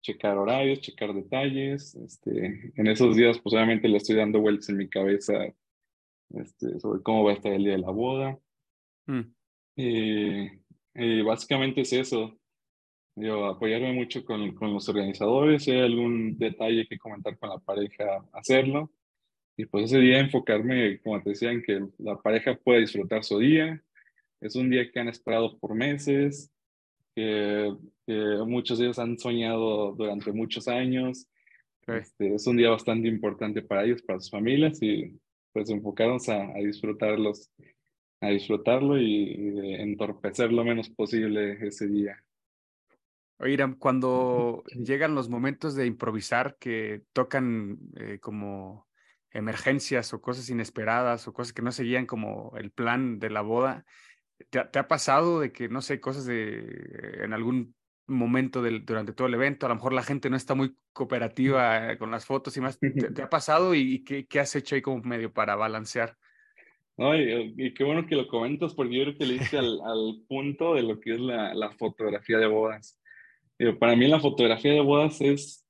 checar horarios, checar detalles. Este, en esos días, pues obviamente le estoy dando vueltas en mi cabeza este, sobre cómo va a estar el día de la boda. Mm, Y, y básicamente es eso. Yo apoyarme mucho con, con los organizadores, si hay algún detalle que comentar con la pareja, hacerlo. Y pues ese día enfocarme, como te decía, en que la pareja pueda disfrutar su día. Es un día que han esperado por meses, que, que muchos de ellos han soñado durante muchos años. sí. Este, es un día bastante importante para ellos, para sus familias y pues enfocarnos a, a disfrutarlos, a disfrutarlo y, y de entorpecer lo menos posible ese día. Oye, Iram, cuando llegan los momentos de improvisar que tocan eh, como emergencias o cosas inesperadas o cosas que no seguían como el plan de la boda, ¿te, ha- te ha pasado de que, no sé, cosas de en algún momento del, durante todo el evento. A lo mejor la gente no está muy cooperativa eh, con las fotos y más. ¿Te, te ha pasado y qué, qué, has hecho ahí como medio para balancear? Ay, y, qué bueno que lo comentas porque yo creo que le hice al, al, punto de lo que es la, la fotografía de bodas. Para mí la fotografía de bodas es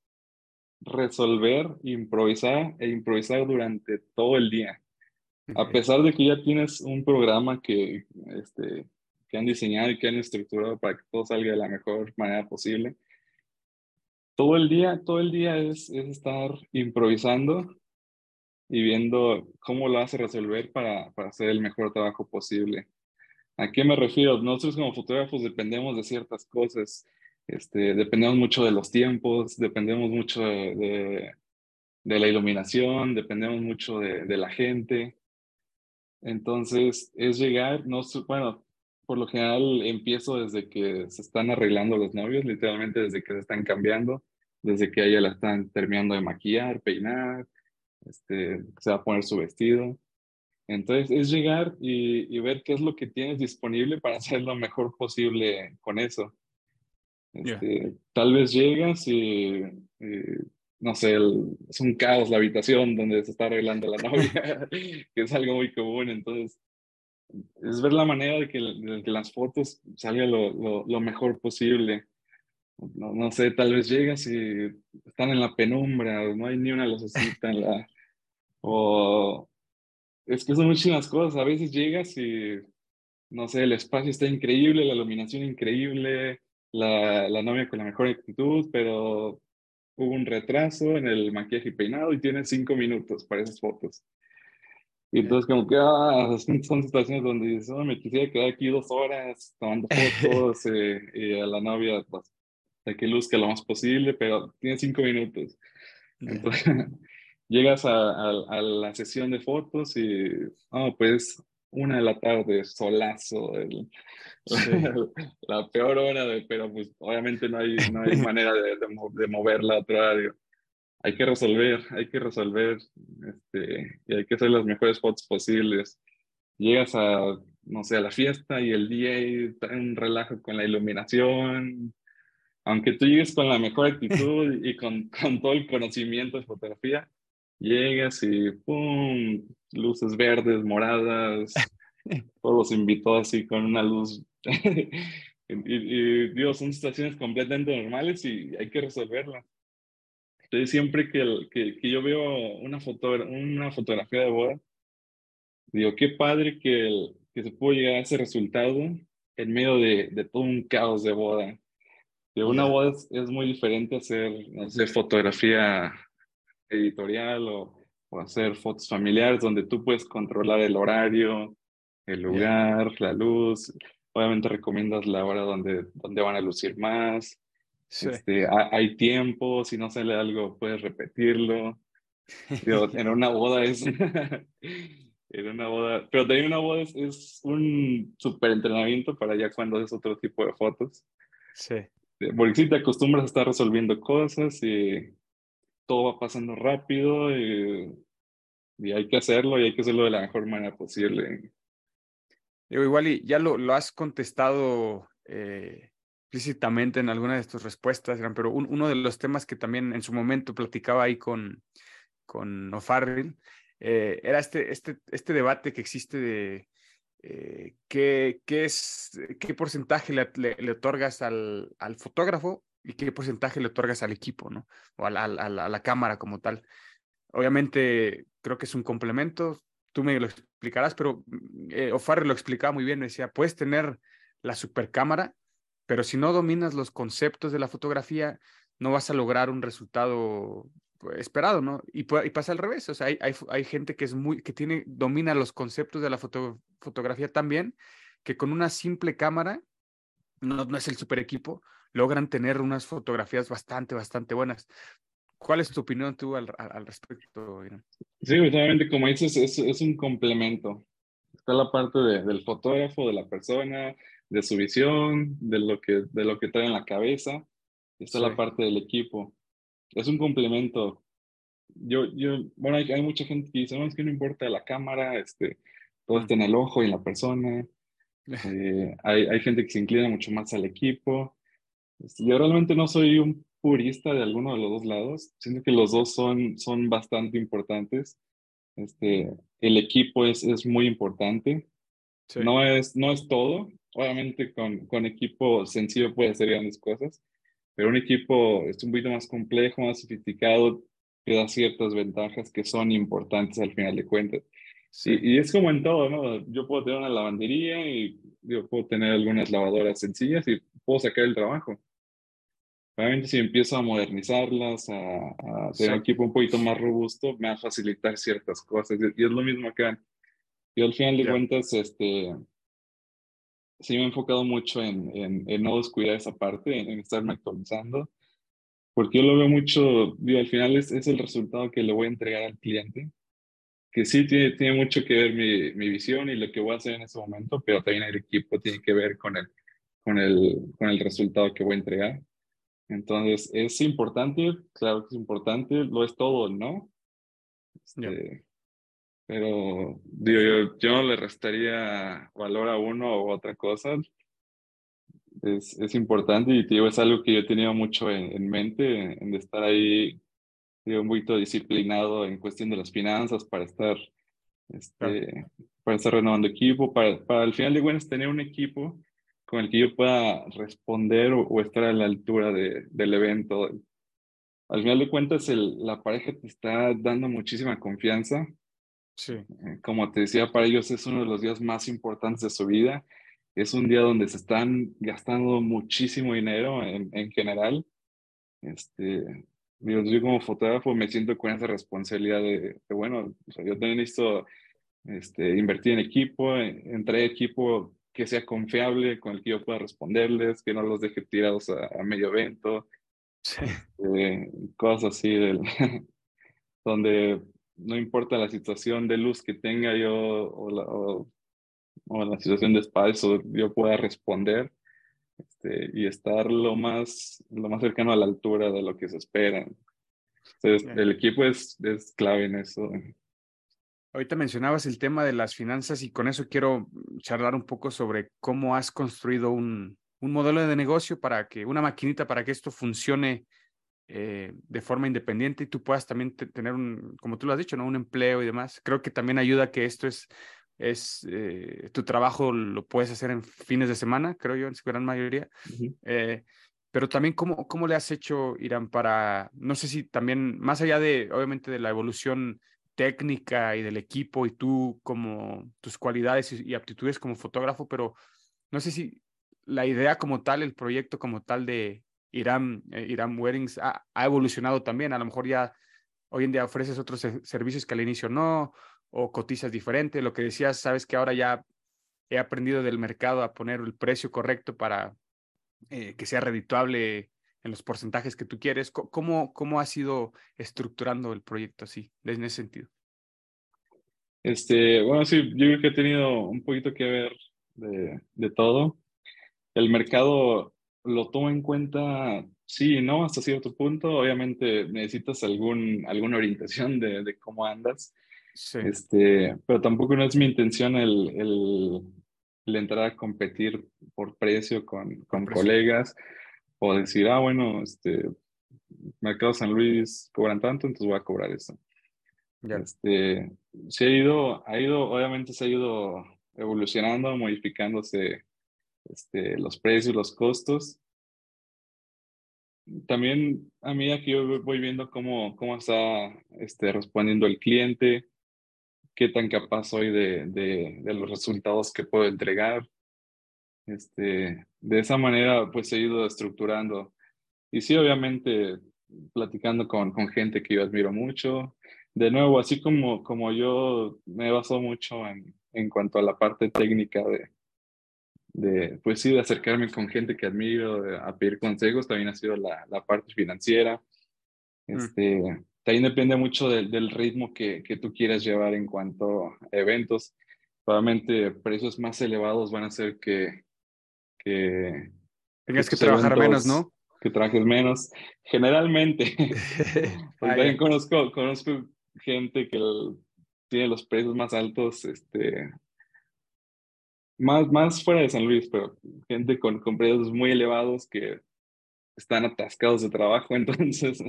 resolver, improvisar e improvisar durante todo el día. A pesar de que ya tienes un programa que, este, que han diseñado y que han estructurado para que todo salga de la mejor manera posible, todo el día, todo el día es, es estar improvisando y viendo cómo lo hace resolver para, para hacer el mejor trabajo posible. ¿A qué me refiero? Nosotros como fotógrafos dependemos de ciertas cosas, este, dependemos mucho de los tiempos, dependemos mucho de, la iluminación, dependemos mucho de, la gente. Entonces, es llegar, no, bueno, por lo general empiezo desde que se están arreglando los novios, literalmente desde que se están cambiando, desde que ella la están terminando de maquillar, peinar, este, se va a poner su vestido. Entonces, es llegar y ver qué es lo que tienes disponible para hacer lo mejor posible con eso. Este, yeah. Tal vez llegas y, no sé, el, es un caos la habitación donde se está arreglando la novia, que es algo muy común. Entonces, es ver la manera de que, de que las fotos salgan lo, lo, lo, mejor posible. No, no, sé, tal vez llegas y están en la penumbra, no hay ni una lucecita en la... O es que son muchas cosas. A veces llegas y, no sé, el espacio está increíble, la iluminación increíble, la, la novia con la mejor actitud, pero hubo un retraso en el maquillaje y peinado y tiene cinco minutos para esas fotos. Y entonces como que ah, son situaciones donde dices, oh, me quisiera quedar aquí dos horas tomando fotos eh, y a la novia pues, de que luzca lo más posible, pero tiene cinco minutos. Entonces llegas a, a, a, la sesión de fotos y, oh, pues una de la tarde, solazo, el, sí. la peor hora, de, pero pues obviamente no hay, no hay manera de, de, de moverla a otro horario. Hay que resolver, hay que resolver este, y hay que hacer las mejores fotos posibles. Llegas a, no sé, a la fiesta y el DJ trae un relajo con la iluminación. Aunque tú llegues con la mejor actitud y con, con todo el conocimiento de fotografía, llegas y ¡pum! Luces verdes, moradas. Todos los invitó así con una luz. y, y, digo, son situaciones completamente normales y hay que resolverlas. Entonces, siempre que, que, que, yo veo una, foto, una fotografía de boda, digo, qué padre que, el, que se pudo llegar a ese resultado en medio de, de todo un caos de boda. De una boda es, es muy diferente hacer, sé, fotografía editorial o, o, hacer fotos familiares donde tú puedes controlar el horario, el lugar, yeah. la luz. Obviamente recomiendas la hora donde, donde van a lucir más. Sí. Este, hay tiempo, si no sale algo puedes repetirlo. Digo, en una boda es... en una boda, pero también una boda es, es un súper entrenamiento para ya cuando haces otro tipo de fotos. Sí. Porque si te acostumbras a estar resolviendo cosas y todo va pasando rápido y, y, hay que hacerlo y hay que hacerlo de la mejor manera posible. Digo, igual y ya lo, lo has contestado eh, explícitamente en alguna de tus respuestas, pero un, uno de los temas que también en su momento platicaba ahí con, con eh, era este, este, este debate que existe de eh, qué, qué, es, qué porcentaje le, le, le otorgas al, al, fotógrafo y qué porcentaje le otorgas al equipo, ¿no? O a la, cámara como tal. Obviamente creo que es un complemento, tú me lo explicarás, pero eh, O'Farrill lo explicaba muy bien, decía, puedes tener la supercámara, pero si no dominas los conceptos de la fotografía, no vas a lograr un resultado pues, esperado, ¿no? Y, pasa al revés, o sea, hay, gente que es muy, que tiene, domina los conceptos de la foto, fotografía tan bien, que con una simple cámara, no es el super equipo, logran tener unas fotografías bastante, bastante buenas. ¿Cuál es tu opinión tú al, al respecto, Irán? Sí, obviamente, como dices, es, es un complemento. Está la parte de, del fotógrafo, de la persona, de su visión, de lo que, de lo que trae en la cabeza. Está sí. la parte del equipo. Es un complemento. Yo, yo, bueno, hay, hay mucha gente que dice, no, es que no importa la cámara, este, todo está en el ojo y en la persona. Eh, hay, hay gente que se inclina mucho más al equipo. Este, Yo realmente no soy un purista de alguno de los dos lados. Siento que los dos son, son bastante importantes. Este, el equipo es, es muy importante. Sí. No es, no es todo. Obviamente con, con equipo sencillo puede hacer grandes cosas, pero un equipo es un poquito más complejo, más sofisticado, te da ciertas ventajas que son importantes al final de cuentas. Sí. Y, y es como en todo, ¿no? Yo puedo tener una lavandería y yo puedo tener algunas lavadoras sencillas y puedo sacar el trabajo. Obviamente si empiezo a modernizarlas, a, a tener Sí. un equipo un poquito más robusto, me va a facilitar ciertas cosas. Y es lo mismo acá. Yo al final de cuentas, este, sí me he enfocado mucho en, en, en no descuidar esa parte, en, en estarme actualizando, porque yo lo veo mucho, digo, al final es, es el resultado que le voy a entregar al cliente, que sí tiene, tiene mucho que ver mi, mi visión y lo que voy a hacer en ese momento, pero también el equipo tiene que ver con el, con el, con el resultado que voy a entregar. Entonces, ¿es importante? Claro que es importante, lo es todo, ¿no? Este, pero digo, yo, yo no le restaría valor a uno o otra cosa. Es, es importante y digo, es algo que yo he tenido mucho en, en mente, en, estar ahí, digo, un poquito disciplinado en cuestión de las finanzas para estar, este, para estar renovando equipo, para, para al final de cuentas tener un equipo con el que yo pueda responder o, o estar a la altura de, del evento. Al final de cuentas, el, la pareja te está dando muchísima confianza. Sí. Eh, Como te decía, para ellos es uno de los días más importantes de su vida. Es un día donde se están gastando muchísimo dinero en, en general. Este, yo como fotógrafo me siento con esa responsabilidad de, de, bueno, o sea, yo también necesito este, invertir en equipo, en, en traer equipo que sea confiable, con el que yo pueda responderles, que no los deje tirados a, a medio evento, Sí. eh, cosas así, del, donde no importa la situación de luz que tenga yo o la, o, o la situación de espacio, yo pueda responder este, y estar lo más, lo más cercano a la altura de lo que se espera. Entonces, el equipo es, es clave en eso. Ahorita mencionabas el tema de las finanzas y con eso quiero charlar un poco sobre cómo has construido un, un modelo de negocio para que, una maquinita para que esto funcione eh, de forma independiente y tú puedas también te- tener un, como tú lo has dicho, ¿no? Un empleo y demás. Creo que también ayuda que esto es, es eh, tu trabajo lo puedes hacer en fines de semana, creo yo, en su gran mayoría. Eh, pero también, ¿cómo, ¿cómo le has hecho, Irán, para, no sé si también, más allá de, obviamente, de la evolución técnica y del equipo y tú como tus cualidades y, aptitudes como fotógrafo, pero no sé si la idea como tal, el proyecto como tal de Irán, eh, Weddings ha, evolucionado también. A lo mejor ya hoy en día ofreces otros se- servicios que al inicio no, o cotizas diferente. Lo que decías, sabes que ahora ya he aprendido del mercado a poner el precio correcto para eh, que sea redituable en los porcentajes que tú quieres. ¿Cómo, cómo has ido estructurando el proyecto así, en ese sentido? Este, bueno, sí, yo creo que he tenido un poquito que ver de, de todo. El mercado lo toma en cuenta, sí y no, hasta cierto punto. Obviamente necesitas algún, alguna orientación de, de cómo andas, Sí, este, pero tampoco no es mi intención el, el, el entrar a competir por precio con, con precio. colegas o decir, ah, bueno, este, Mercado San Luis cobran tanto, entonces voy a cobrar eso. ya. Este, se ha ido, ha ido, obviamente se ha ido evolucionando, modificándose este, los precios, los costos. También a medida que yo voy viendo cómo, cómo está este, respondiendo el cliente, qué tan capaz soy de, de, de los resultados que puedo entregar. Este, de esa manera, pues he ido estructurando. Y sí, obviamente, platicando con, con gente que yo admiro mucho. De nuevo, así como, como yo me baso mucho en, en cuanto a la parte técnica de, de, pues sí, de acercarme con gente que admiro, de- a pedir consejos, también ha sido la, la parte financiera. Mm. Este, también depende mucho del, del ritmo que, que tú quieras llevar en cuanto a eventos. Probablemente precios más elevados van a hacer que, que, Tengas que tus trabajar menos, ¿no? que trabajes menos. Generalmente. Ah, también conozco, conozco gente que el- tiene los precios más altos, este, más, más fuera de San Luis, pero gente con, con precios muy elevados que están atascados de trabajo, entonces,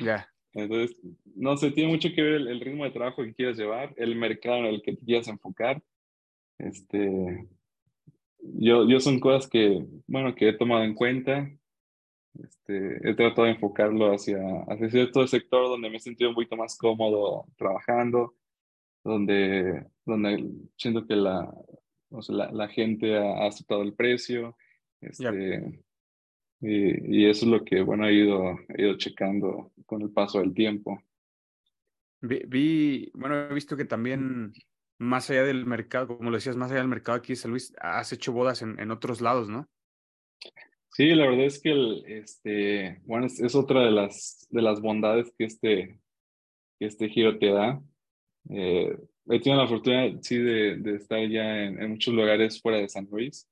Ya. entonces, no sé, tiene mucho que ver el, el ritmo de trabajo que quieres llevar, el mercado en el que te quieras enfocar. Este, yo, yo son cosas que, bueno, que he tomado en cuenta. Este, he tratado de enfocarlo hacia, hacia cierto sector donde me he sentido un poquito más cómodo trabajando, donde, donde siento que la, o sea, la, la gente ha, ha aceptado el precio. Este, y, y eso es lo que, bueno, he ido, he ido checando con el paso del tiempo. Vi, vi- bueno, he visto que también, más allá del mercado, como lo decías, más allá del mercado aquí de San Luis, has hecho bodas en, en otros lados, ¿no? Sí, la verdad es que el, este, bueno, es, es otra de las, de las bondades que este, que este giro te da. Eh, he tenido la fortuna, sí, de, de estar ya en, en muchos lugares fuera de San Luis.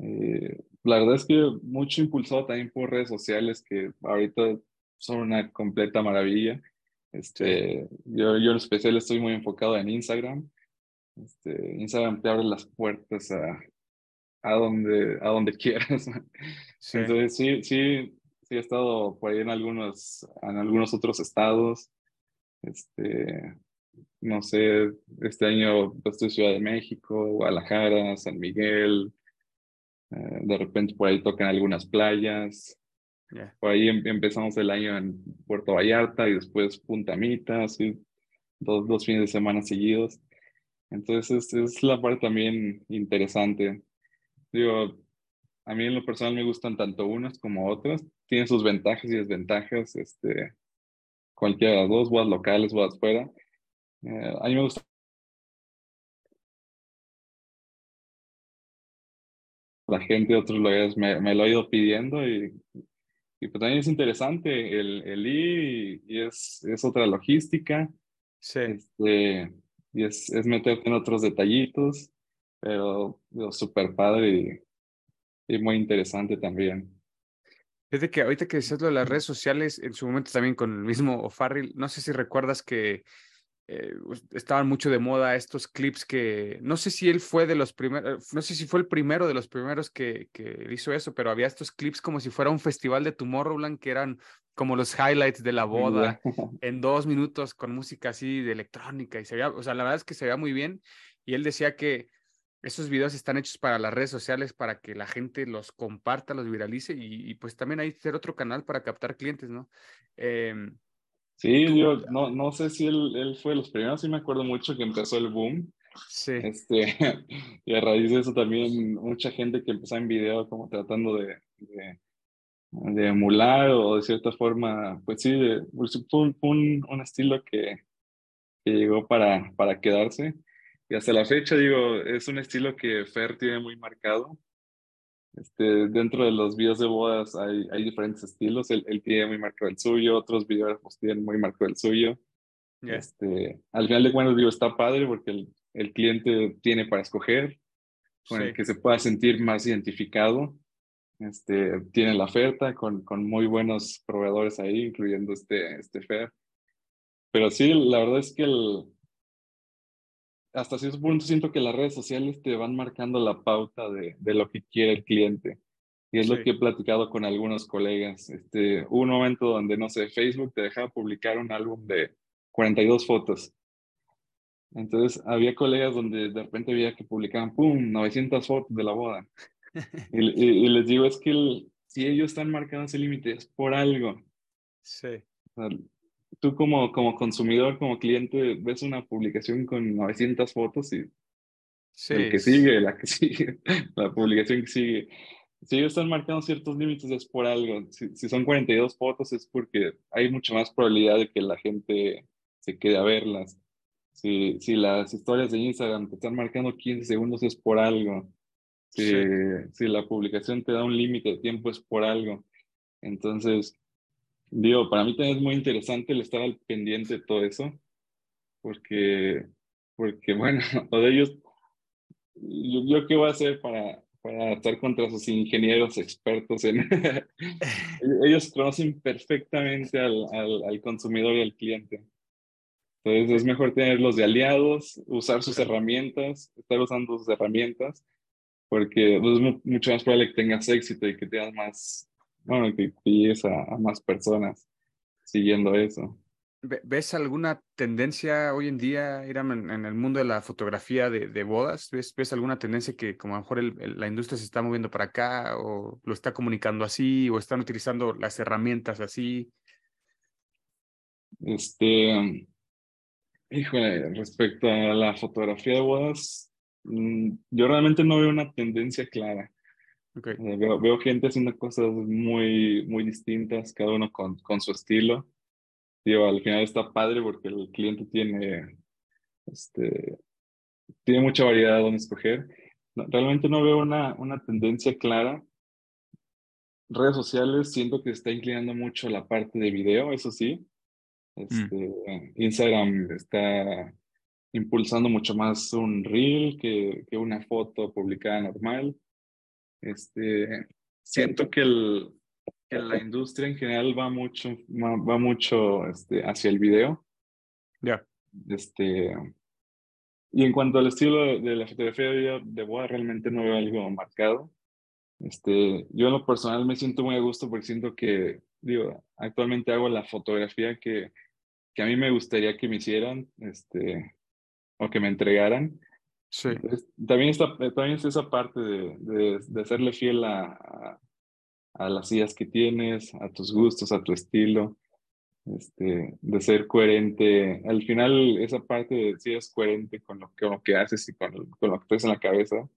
Eh, la verdad es que mucho impulsado también por redes sociales que ahorita son una completa maravilla. Este, yo, yo en especial estoy muy enfocado en Instagram. Este, Instagram te abre las puertas a, a donde, a donde quieras. Sí. Entonces, sí, sí, sí he estado por ahí en algunos, en algunos otros estados. Este, no sé, este año estoy en Ciudad de México, Guadalajara, San Miguel. eh, de repente por ahí tocan algunas playas. Ya. Por ahí em- empezamos el año en Puerto Vallarta y después Punta Mita, así, dos, dos fines de semana seguidos. Entonces, es, es la parte también interesante. Digo, a mí en lo personal me gustan tanto unas como otras. Tienen sus ventajas y desventajas. Este, cualquiera de las dos, bodas locales, bodas fuera. Eh, a mí me gusta la gente de otros lugares, me, me lo ha ido pidiendo y, y pues también es interesante el, el ir y, es, es otra logística. Sí. Este, y es, es meterte en otros detallitos, pero súper padre y, y muy interesante también. Desde que ahorita que decías lo de las redes sociales, en su momento también con el mismo O'Farrill, no sé si recuerdas que eh, estaban mucho de moda estos clips que, no sé si él fue de los primeros, no sé si fue el primero de los primeros que, que hizo eso, pero había estos clips como si fuera un festival de Tomorrowland que eran como los highlights de la boda en dos minutos con música así de electrónica y se veía, o sea, la verdad es que se veía muy bien y él decía que esos videos están hechos para las redes sociales para que la gente los comparta, los viralice y, y pues también hay que ser otro canal para captar clientes, ¿no? Em, Sí, yo no, no sé si él, él fue de los primeros, sí me acuerdo mucho que empezó el boom. sí, Este, y a raíz de eso también mucha gente que empezó en video como tratando de, de, de emular o de cierta forma, pues sí, de- pues fue un, un, un estilo que, que llegó para, para quedarse. Y hasta la fecha, digo, es un estilo que Fer tiene muy marcado. Este, dentro de los videos de bodas hay, hay diferentes estilos. Él, él tiene muy marcado el suyo, otros videógrafos tienen muy marcado el suyo. ya, Este, al final de cuentas, digo, está padre porque el, el cliente tiene para escoger, con el sí, que se pueda sentir más identificado. Este, tiene la oferta con, con muy buenos proveedores ahí, incluyendo este, este Fer. Pero sí, la verdad es que el, hasta cierto punto siento que las redes sociales te van marcando la pauta de, de lo que quiere el cliente. Y es Sí. lo que he platicado con algunos colegas. Este, hubo un momento donde, no sé, Facebook te dejaba publicar un álbum de 42 fotos. Entonces, había colegas donde de repente veía que publicaban, ¡pum!, 900 fotos de la boda. Y, y- y les digo, es que el- si ellos están marcando ese límite es por algo. sí, O sea, tú como, como consumidor, como cliente, ves una publicación con 900 fotos y sí, el que sigue, la que sigue, la publicación que sigue. Si ellos están marcando ciertos límites es por algo. Si, si son 42 fotos es porque hay mucha más probabilidad de que la gente se quede a verlas. Si, si las historias de Instagram te están marcando 15 segundos es por algo. Si, Sí. si la publicación te da un límite de tiempo es por algo. Entonces, digo, para mí también es muy interesante el estar al pendiente de todo eso, porque, porque bueno, o de ellos, yo, yo qué voy a hacer para, para estar contra sus ingenieros expertos en... ellos conocen perfectamente al, al, al consumidor y al cliente. Entonces es mejor tenerlos de aliados, usar sus herramientas, estar usando sus herramientas, porque pues, es mu- mucho más probable que tengas éxito y que tengas más, bueno, que, llegues a, a más personas siguiendo eso. Ve- ¿Ves alguna tendencia hoy en día, Iram, en, en el mundo de la fotografía de, de bodas? ¿Ves, ves alguna tendencia que como a lo mejor el- el- la industria se está moviendo para acá o lo está comunicando así o están utilizando las herramientas así? Este, híjole, respecto a la fotografía de bodas, mm, yo realmente no veo una tendencia clara. Ok, O sea, Veo, veo gente haciendo cosas muy, muy distintas, cada uno con, con su estilo. Digo, al final está padre porque el cliente tiene, este, tiene mucha variedad donde escoger. No, realmente no veo una, una tendencia clara. Redes sociales siento que está inclinando mucho la parte de video, eso sí. Este, Instagram está impulsando mucho más un reel que, que una foto publicada normal. Este, siento que, el, que la industria en general va mucho, va, mucho este, hacia el video. ya, Este, y en cuanto al estilo de, de la fotografía de, de boda, realmente no veo algo marcado. Este, yo en lo personal me siento muy a gusto porque siento que, digo, actualmente hago la fotografía que, que a mí me gustaría que me hicieran, este, o que me entregaran. Sí, Entonces, también está, también está esa parte de, de, de serle fiel a, a, a las ideas que tienes, a tus gustos, a tu estilo, este, de ser coherente. Al final, esa parte de si eres coherente con lo, con lo que haces y con, con lo que traes en la cabeza,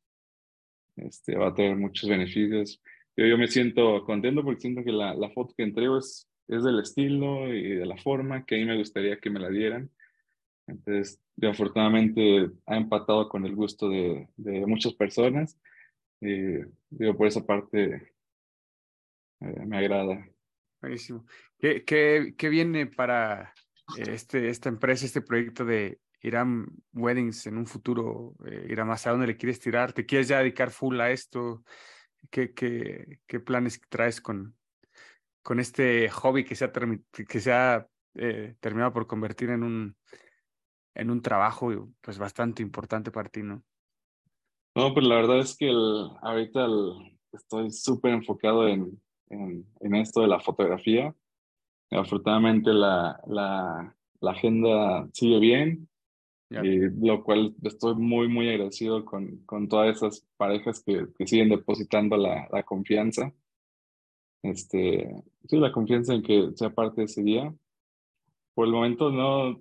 este, va a tener muchos beneficios. Yo, yo me siento contento porque siento que la, la foto que entrego es, es del estilo y de la forma que a mí me gustaría que me la dieran. Entonces, yo, afortunadamente ha empatado con el gusto de, muchas personas. Y digo, por esa parte eh, me agrada. buenísimo. ¿Qué, qué, qué viene para eh, este, esta empresa, este proyecto de Iram Weddings en un futuro? Eh, Iram, ¿hacia dónde le quieres tirar? ¿Te quieres ya dedicar full a esto? ¿Qué, qué, qué planes traes con, con este hobby que se ha, que se ha eh, terminado por convertir en un, en un trabajo pues bastante importante para ti, ¿no? No, pues la verdad es que el, ahorita el- estoy súper enfocado en, en, en esto de la fotografía. Afortunadamente la, la, la agenda sigue bien, Ya. y lo cual estoy muy, muy agradecido con, con todas esas parejas que, que siguen depositando la, la confianza. Este, sí, la confianza en que sea parte de ese día. Por el momento no,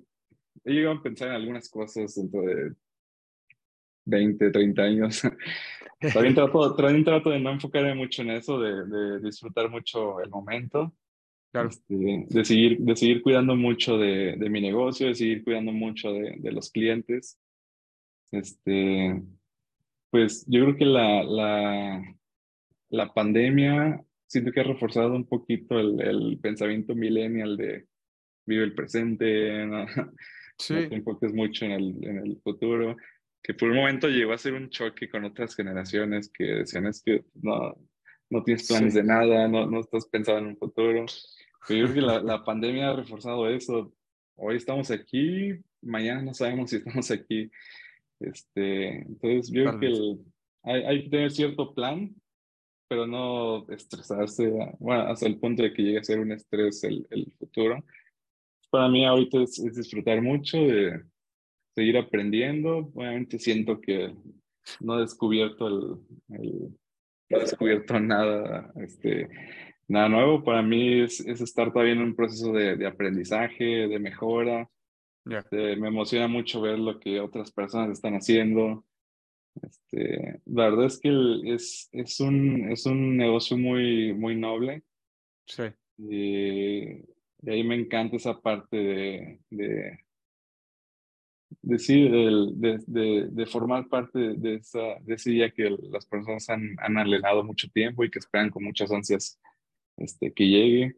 he llegado a pensar en algunas cosas dentro de 20, 30 años. También trato, también trato de no enfocarme mucho en eso, de, de disfrutar mucho el momento, Claro. este, de, seguir, de seguir cuidando mucho de, de mi negocio, de seguir cuidando mucho de, de los clientes. Este, pues yo creo que la, la, la pandemia siento que ha reforzado un poquito el, el pensamiento millennial de vive el presente, no, Sí, no te enfoques mucho en el, en el futuro, que por un momento llegó a ser un choque con otras generaciones que decían es que no, no tienes planes Sí. de nada, no, no estás pensando en un futuro. Pero yo creo que la, la pandemia ha reforzado eso. Hoy estamos aquí, mañana no sabemos si estamos aquí. Este, entonces, yo creo que el- hay, hay que tener cierto plan, pero no estresarse, bueno, hasta el punto de que llegue a ser un estrés el, el futuro. Para mí ahorita es, es disfrutar mucho de seguir aprendiendo. Obviamente siento que no he descubierto el, el- no he descubierto nada, este, nada nuevo. Para mí es, es estar todavía en un proceso de, de aprendizaje, de mejora. ya. Este, me emociona mucho ver lo que otras personas están haciendo. Este, la verdad es que el- es, es, un, es un negocio muy, muy noble. Sí, Y, y ahí me encanta esa parte de, de, de, sí, de, de, de formar parte de esa, de ese día que las personas han, han anhelado mucho tiempo y que esperan con muchas ansias este, que llegue.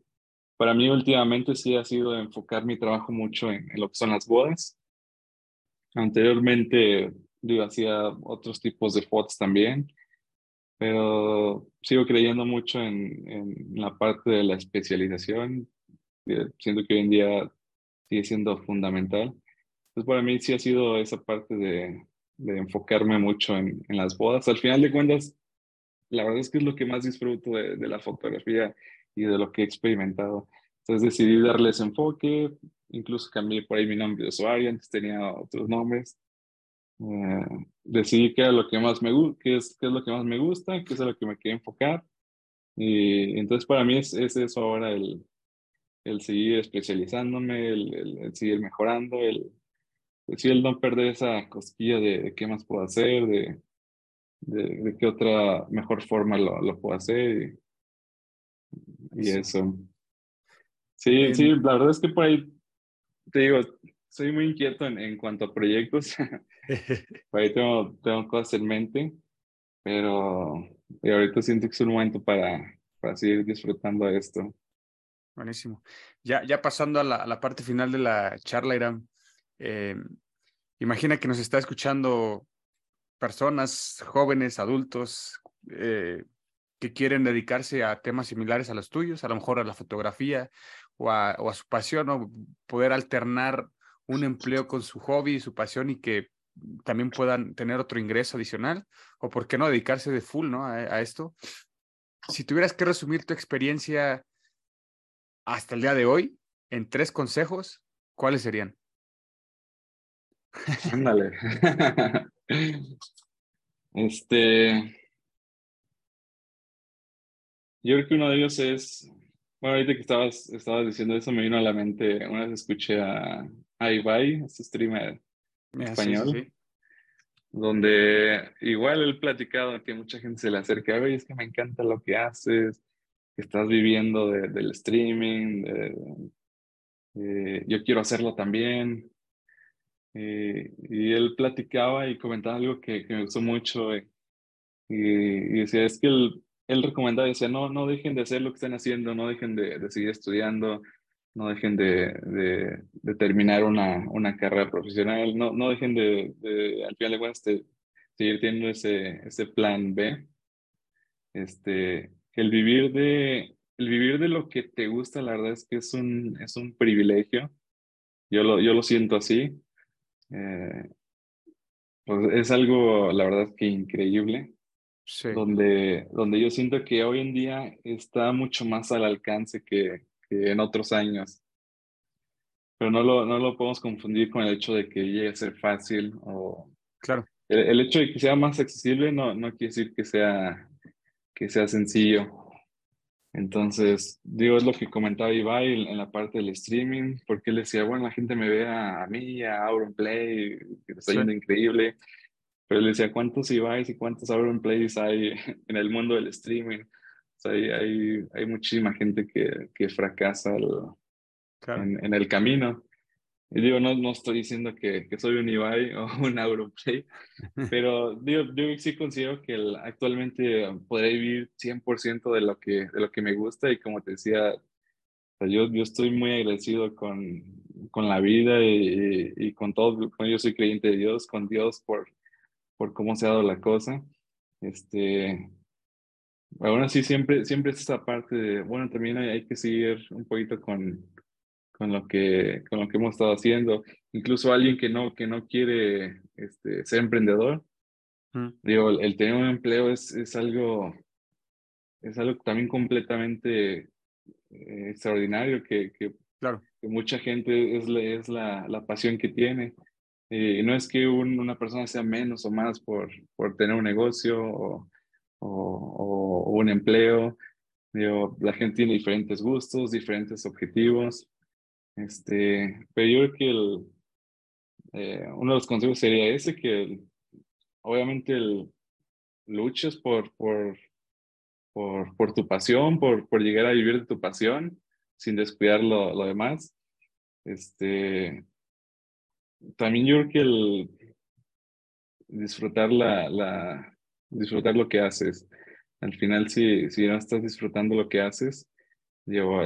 Para mí últimamente sí ha sido enfocar mi trabajo mucho en, en lo que son las bodas. Anteriormente digo, hacía otros tipos de fotos también, pero sigo creyendo mucho en, en la parte de la especialización. Eh, Siento que hoy en día sigue siendo fundamental. Entonces, para mí sí ha sido esa parte de, de enfocarme mucho en, en las bodas. Al final de cuentas, la verdad es que es lo que más disfruto de, de la fotografía, y de lo que he experimentado. Entonces decidí darles enfoque, incluso cambié por ahí mi nombre de usuario, antes tenía otros nombres. Eh, decidí qué, era lo que más me, qué es, qué es lo que más me gusta, qué es lo que me quería enfocar. Y entonces para mí es, es eso ahora el, el seguir especializándome, el, el, seguir mejorando, el, el, no perder esa cosquilla de, de, qué más puedo hacer, de, de, de qué otra mejor forma lo, lo puedo hacer. Y, y eso. Sí, sí, la verdad es que por ahí, te digo, soy muy inquieto en, en cuanto a proyectos. por ahí tengo, tengo cosas en mente, pero ahorita siento que es un momento para, para seguir disfrutando de esto. Buenísimo. Ya, ya pasando a la, parte final de la charla, Irán, eh, imagina que nos está escuchando personas, jóvenes, adultos, eh, que quieren dedicarse a temas similares a los tuyos, a lo mejor a la fotografía o a, su pasión, o poder alternar un empleo con su hobby, su pasión y que también puedan tener otro ingreso adicional, o por qué no dedicarse de full ¿no? a esto. Si tuvieras que resumir tu experiencia hasta el día de hoy en tres consejos, ¿cuáles serían? Ándale. este. Yo creo que uno de ellos es. Bueno, ahorita que estabas, estabas diciendo eso, me vino a la mente. Una vez escuché a, a Ibai, este streamer Mira, español, sí, sí, sí. donde igual él platicado que mucha gente se le acerca, oye, es que me encanta lo que haces, que estás viviendo de, del streaming, eh, yo quiero hacerlo también. Eh, y él platicaba y comentaba algo que, me gustó mucho eh, y, y, decía, es que él, él recomendaba, decía, no, no dejen de hacer lo que están haciendo, no dejen de, seguir estudiando, no dejen de, terminar una, una carrera profesional, no, no dejen de, al final de cuentas, seguir teniendo ese, ese plan B. Este, el vivir de, el vivir de lo que te gusta, la verdad es que es un, es un privilegio. Yo lo, yo lo siento así. Eh, pues es algo, la verdad, que increíble. Sí. Donde, donde yo siento que hoy en día está mucho más al alcance que, que en otros años. Pero no lo, no lo podemos confundir con el hecho de que llegue a ser fácil o... Claro. El, el hecho de que sea más accesible no, no quiere decir que sea, que sea sencillo. Entonces, digo, es lo que comentaba Ibai en, la parte del streaming, porque él decía, bueno, la gente me ve a, mí, a Auronplay, que está yendo sí. increíble, pero él decía, ¿cuántos Ibais y cuántos Auronplays hay en el mundo del streaming? O sea, hay, hay, hay muchísima gente que, que fracasa el, claro. en, en, el camino. Y digo, no, no estoy diciendo que, que soy un Ibai o un Auronplay, pero digo, yo sí considero que el, actualmente podré vivir 100% de lo, que, de lo que me gusta y como te decía, yo, yo estoy muy agradecido con, con la vida y, y, y con todo, yo soy creyente de Dios, con Dios por, por cómo se ha dado la cosa. Este, aún así siempre, siempre es esa parte de, bueno, también hay, hay que seguir un poquito con, con lo que con lo que hemos estado haciendo incluso alguien que no que no quiere este, ser emprendedor mm. digo el, el, tener un empleo es, es algo es algo también completamente eh, extraordinario que, que, claro. que, mucha gente es, la, es la, la pasión que tiene y no es que un, una persona sea menos o más por, por tener un negocio o, o, o un empleo digo la gente tiene diferentes gustos diferentes objetivos este, pero yo creo que el, eh, uno de los consejos sería ese, que obviamente el, luches por, por, por, por, tu pasión, por, por llegar a vivir de tu pasión, sin descuidar lo, lo demás. Este, también yo creo que el disfrutar, la, la, disfrutar lo que haces. Al final, si, si no estás disfrutando lo que haces, yo,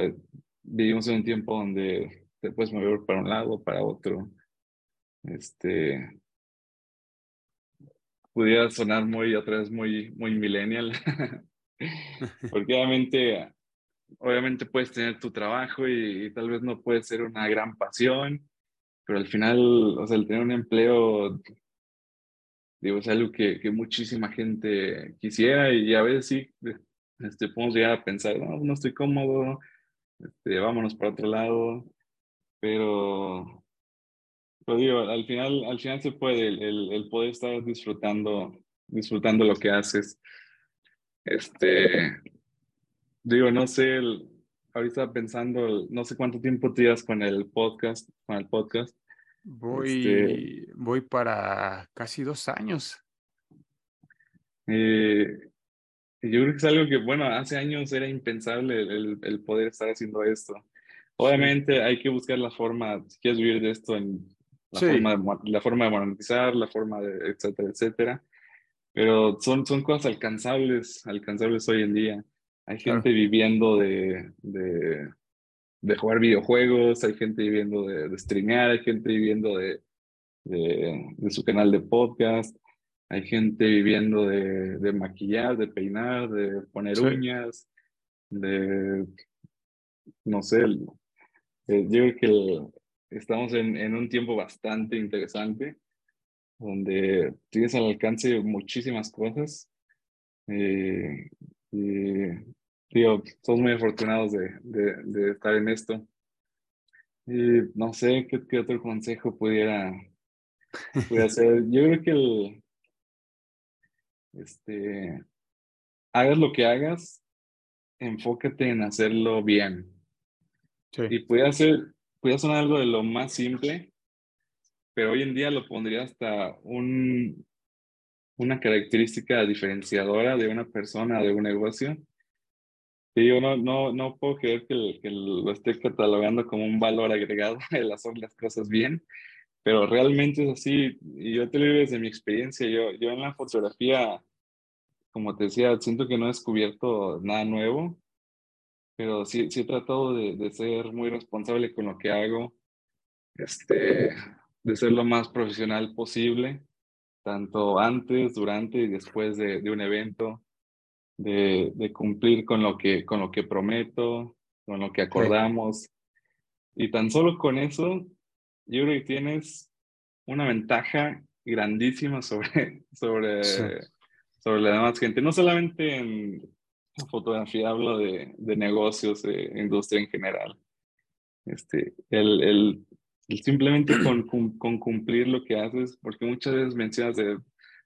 vivimos en un tiempo donde te puedes mover para un lado para otro. Este pudiera sonar muy otra vez muy muy millennial porque obviamente obviamente puedes tener tu trabajo y, y, tal vez no puede ser una gran pasión pero al final o sea el tener un empleo digo es algo que, que muchísima gente quisiera y a veces sí este, podemos llegar a pensar, no, no estoy cómodo, este, vámonos para otro lado, pero, pero digo, al final, al final se puede el, el, el poder estar disfrutando, disfrutando lo que haces. Este, digo, no sé, el, ahorita pensando, no sé cuánto tiempo llevas con el podcast, con el podcast. Voy, Este- voy para casi dos años. Eh, yo creo que es algo que, bueno, hace años era impensable el- el poder estar haciendo esto. Obviamente hay que buscar la forma, si quieres vivir de esto, en la, Sí. forma, de, la forma de monetizar, la forma de, etcétera, etcétera. Pero son, son cosas alcanzables, alcanzables hoy en día. Hay Claro. gente viviendo de, de, de jugar videojuegos, hay gente viviendo de, de streamear, hay gente viviendo de, de, su canal de podcast, hay gente viviendo de, de maquillar, de peinar, de poner Sí. uñas, de, no sé, yo creo que el- estamos en, en un tiempo bastante interesante, donde tienes al alcance muchísimas cosas. eh, y digo, somos muy afortunados de, de, de estar en esto. Y no sé qué, qué otro consejo pudiera, pudiera hacer. Yo creo que el, este, hagas lo que hagas, enfócate en hacerlo bien. Sí, Y puede ser, puede sonar algo de lo más simple, pero hoy en día lo pondría hasta un, una característica diferenciadora de una persona, de un negocio. Y yo no, no, no puedo creer que, que lo esté catalogando como un valor agregado el hacer las cosas bien, pero realmente es así. Y yo te lo digo desde mi experiencia. Yo, yo en la fotografía, como te decía, siento que no he descubierto nada nuevo, pero sí, sí he tratado de, de ser muy responsable con lo que hago, este, de ser lo más profesional posible, tanto antes, durante y después de, de un evento, de, de cumplir con lo, que, con lo que prometo, con lo que acordamos. Y tan solo con eso, yo creo que tienes una ventaja grandísima sobre, sobre, Sí. sobre la demás gente, no solamente en fotografía, hablo de, de negocios, de industria en general. Este, el, el, el simplemente con, cum- con cumplir lo que haces, porque muchas veces mencionas de,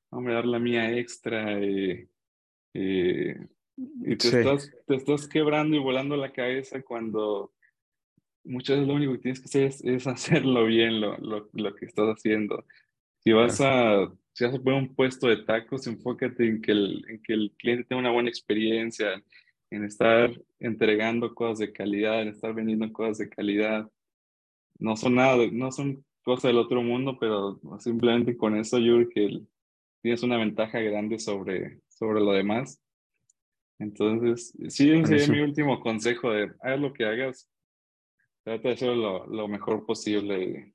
hombre, dar la mía extra y, y, y te, Sí. estás, te estás quebrando y volando la cabeza cuando muchas veces lo único que tienes que hacer es, es hacerlo bien, lo, lo, lo que estás haciendo. Si vas a, si vas a poner un puesto de tacos, enfócate en que el, en que el cliente tenga una buena experiencia, en estar entregando cosas de calidad, en estar vendiendo cosas de calidad. No son nada, no son cosas del otro mundo, pero simplemente con eso yo creo que tienes una ventaja grande sobre, sobre lo demás. Entonces, sí, ese Buenísimo. mi último consejo de haz lo que hagas, trata de hacerlo lo, lo mejor posible.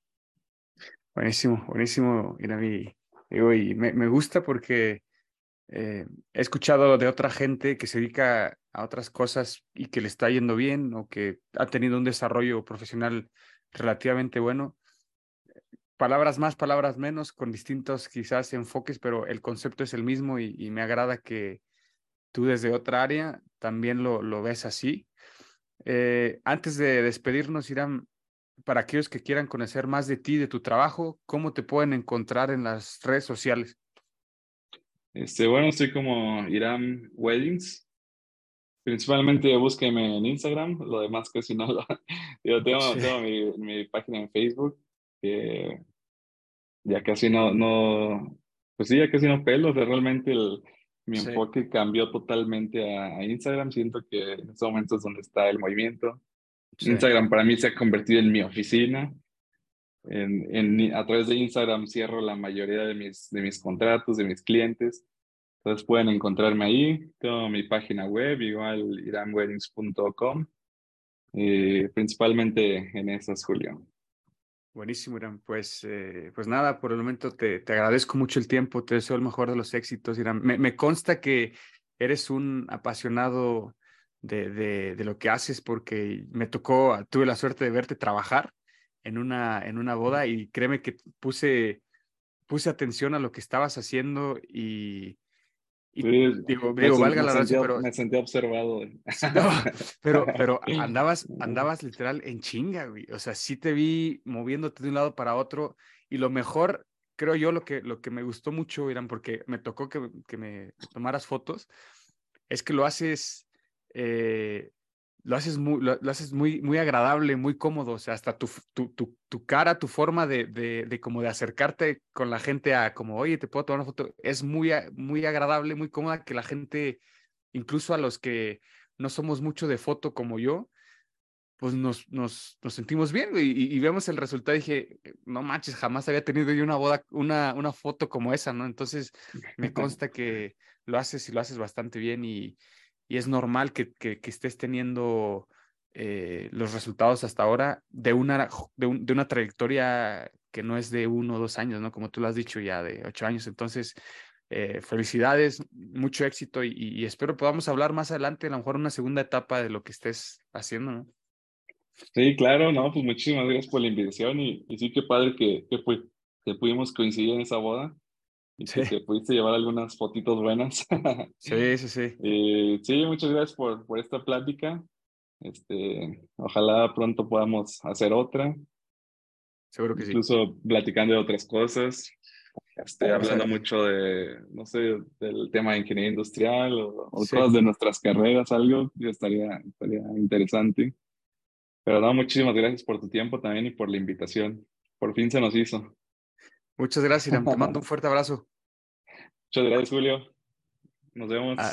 Buenísimo, buenísimo, Irami. Y me, me gusta porque eh, he escuchado de otra gente que se dedica a otras cosas y que le está yendo bien o que ha tenido un desarrollo profesional relativamente bueno. Palabras más, palabras menos, con distintos quizás enfoques, pero el concepto es el mismo y, y me agrada que tú desde otra área también lo, lo ves así. Eh, antes de despedirnos, Irán, para aquellos que quieran conocer más de ti, de tu trabajo, ¿cómo te pueden encontrar en las redes sociales? Este, bueno, estoy como Iram Weddings. Principalmente búsqueme en Instagram, lo demás casi no lo... Yo tengo, Sí. tengo mi, mi página en Facebook, que ya casi no, no, pues sí, ya casi no pelo, o sea, realmente el, mi Sí. enfoque cambió totalmente a, a Instagram, siento que en estos momentos es donde está el movimiento. Sí. Instagram para mí se ha convertido en mi oficina. En, en, a través de Instagram cierro la mayoría de mis, de mis contratos, de mis clientes. Entonces pueden encontrarme ahí. Tengo mi página web, igual iramweddings.com. Y principalmente en esas, Julio. Buenísimo, Irán. Pues, eh, pues nada, por el momento te, te agradezco mucho el tiempo, te deseo el mejor de los éxitos, Irán. Me, me consta que eres un apasionado de, de, de, lo que haces porque me tocó, tuve la suerte de verte trabajar en una, en una boda y créeme que puse, puse atención a lo que estabas haciendo y, Y Sí, digo, digo valga me la redundancia, pero Me sentí observado. No, pero, pero andabas, andabas literal en chinga, güey. O sea, sí te vi moviéndote de un lado para otro. Y lo mejor, creo yo, lo que, lo que me gustó mucho, Irán, porque me tocó que, que me tomaras fotos, es que lo haces, eh, lo haces muy, lo, lo haces muy, muy agradable, muy cómodo. O sea, hasta tu, tu, tu, tu cara, tu forma de, de, de como de acercarte con la gente a como, oye, te puedo tomar una foto, es muy, muy agradable, muy cómoda que la gente, incluso a los que no somos mucho de foto como yo, pues nos, nos, nos sentimos bien y vemos el resultado y dije, no manches, jamás había tenido yo una boda, una, una foto como esa, ¿no? Entonces me consta que lo haces y lo haces bastante bien y, y es normal que, que, estés teniendo eh, los resultados hasta ahora de una, de, un- de una trayectoria que no es de uno o dos años, ¿no? Como tú lo has dicho ya, de ocho años. Entonces, eh, felicidades, mucho éxito y, espero podamos hablar más adelante, a lo mejor una segunda etapa de lo que estés haciendo. Sí, claro, no, pues muchísimas gracias por la invitación y, sí, qué padre que, que, que pudimos coincidir en esa boda y que Sí. te pudiste llevar algunas fotitos buenas. Sí, sí, sí. Y sí, muchas gracias por, por esta plática. Este, ojalá pronto podamos hacer otra, Seguro que sí. incluso platicando de otras cosas. Este, a hablando mucho de, no sé, del tema de ingeniería industrial o, o Sí. cosas de nuestras carreras, algo, estaría, estaría interesante. Pero no, muchísimas gracias por tu tiempo también y por la invitación. Por fin se nos hizo. Muchas gracias, Irán. Te mando un fuerte abrazo. Muchas gracias, Julio. Nos vemos. Ah,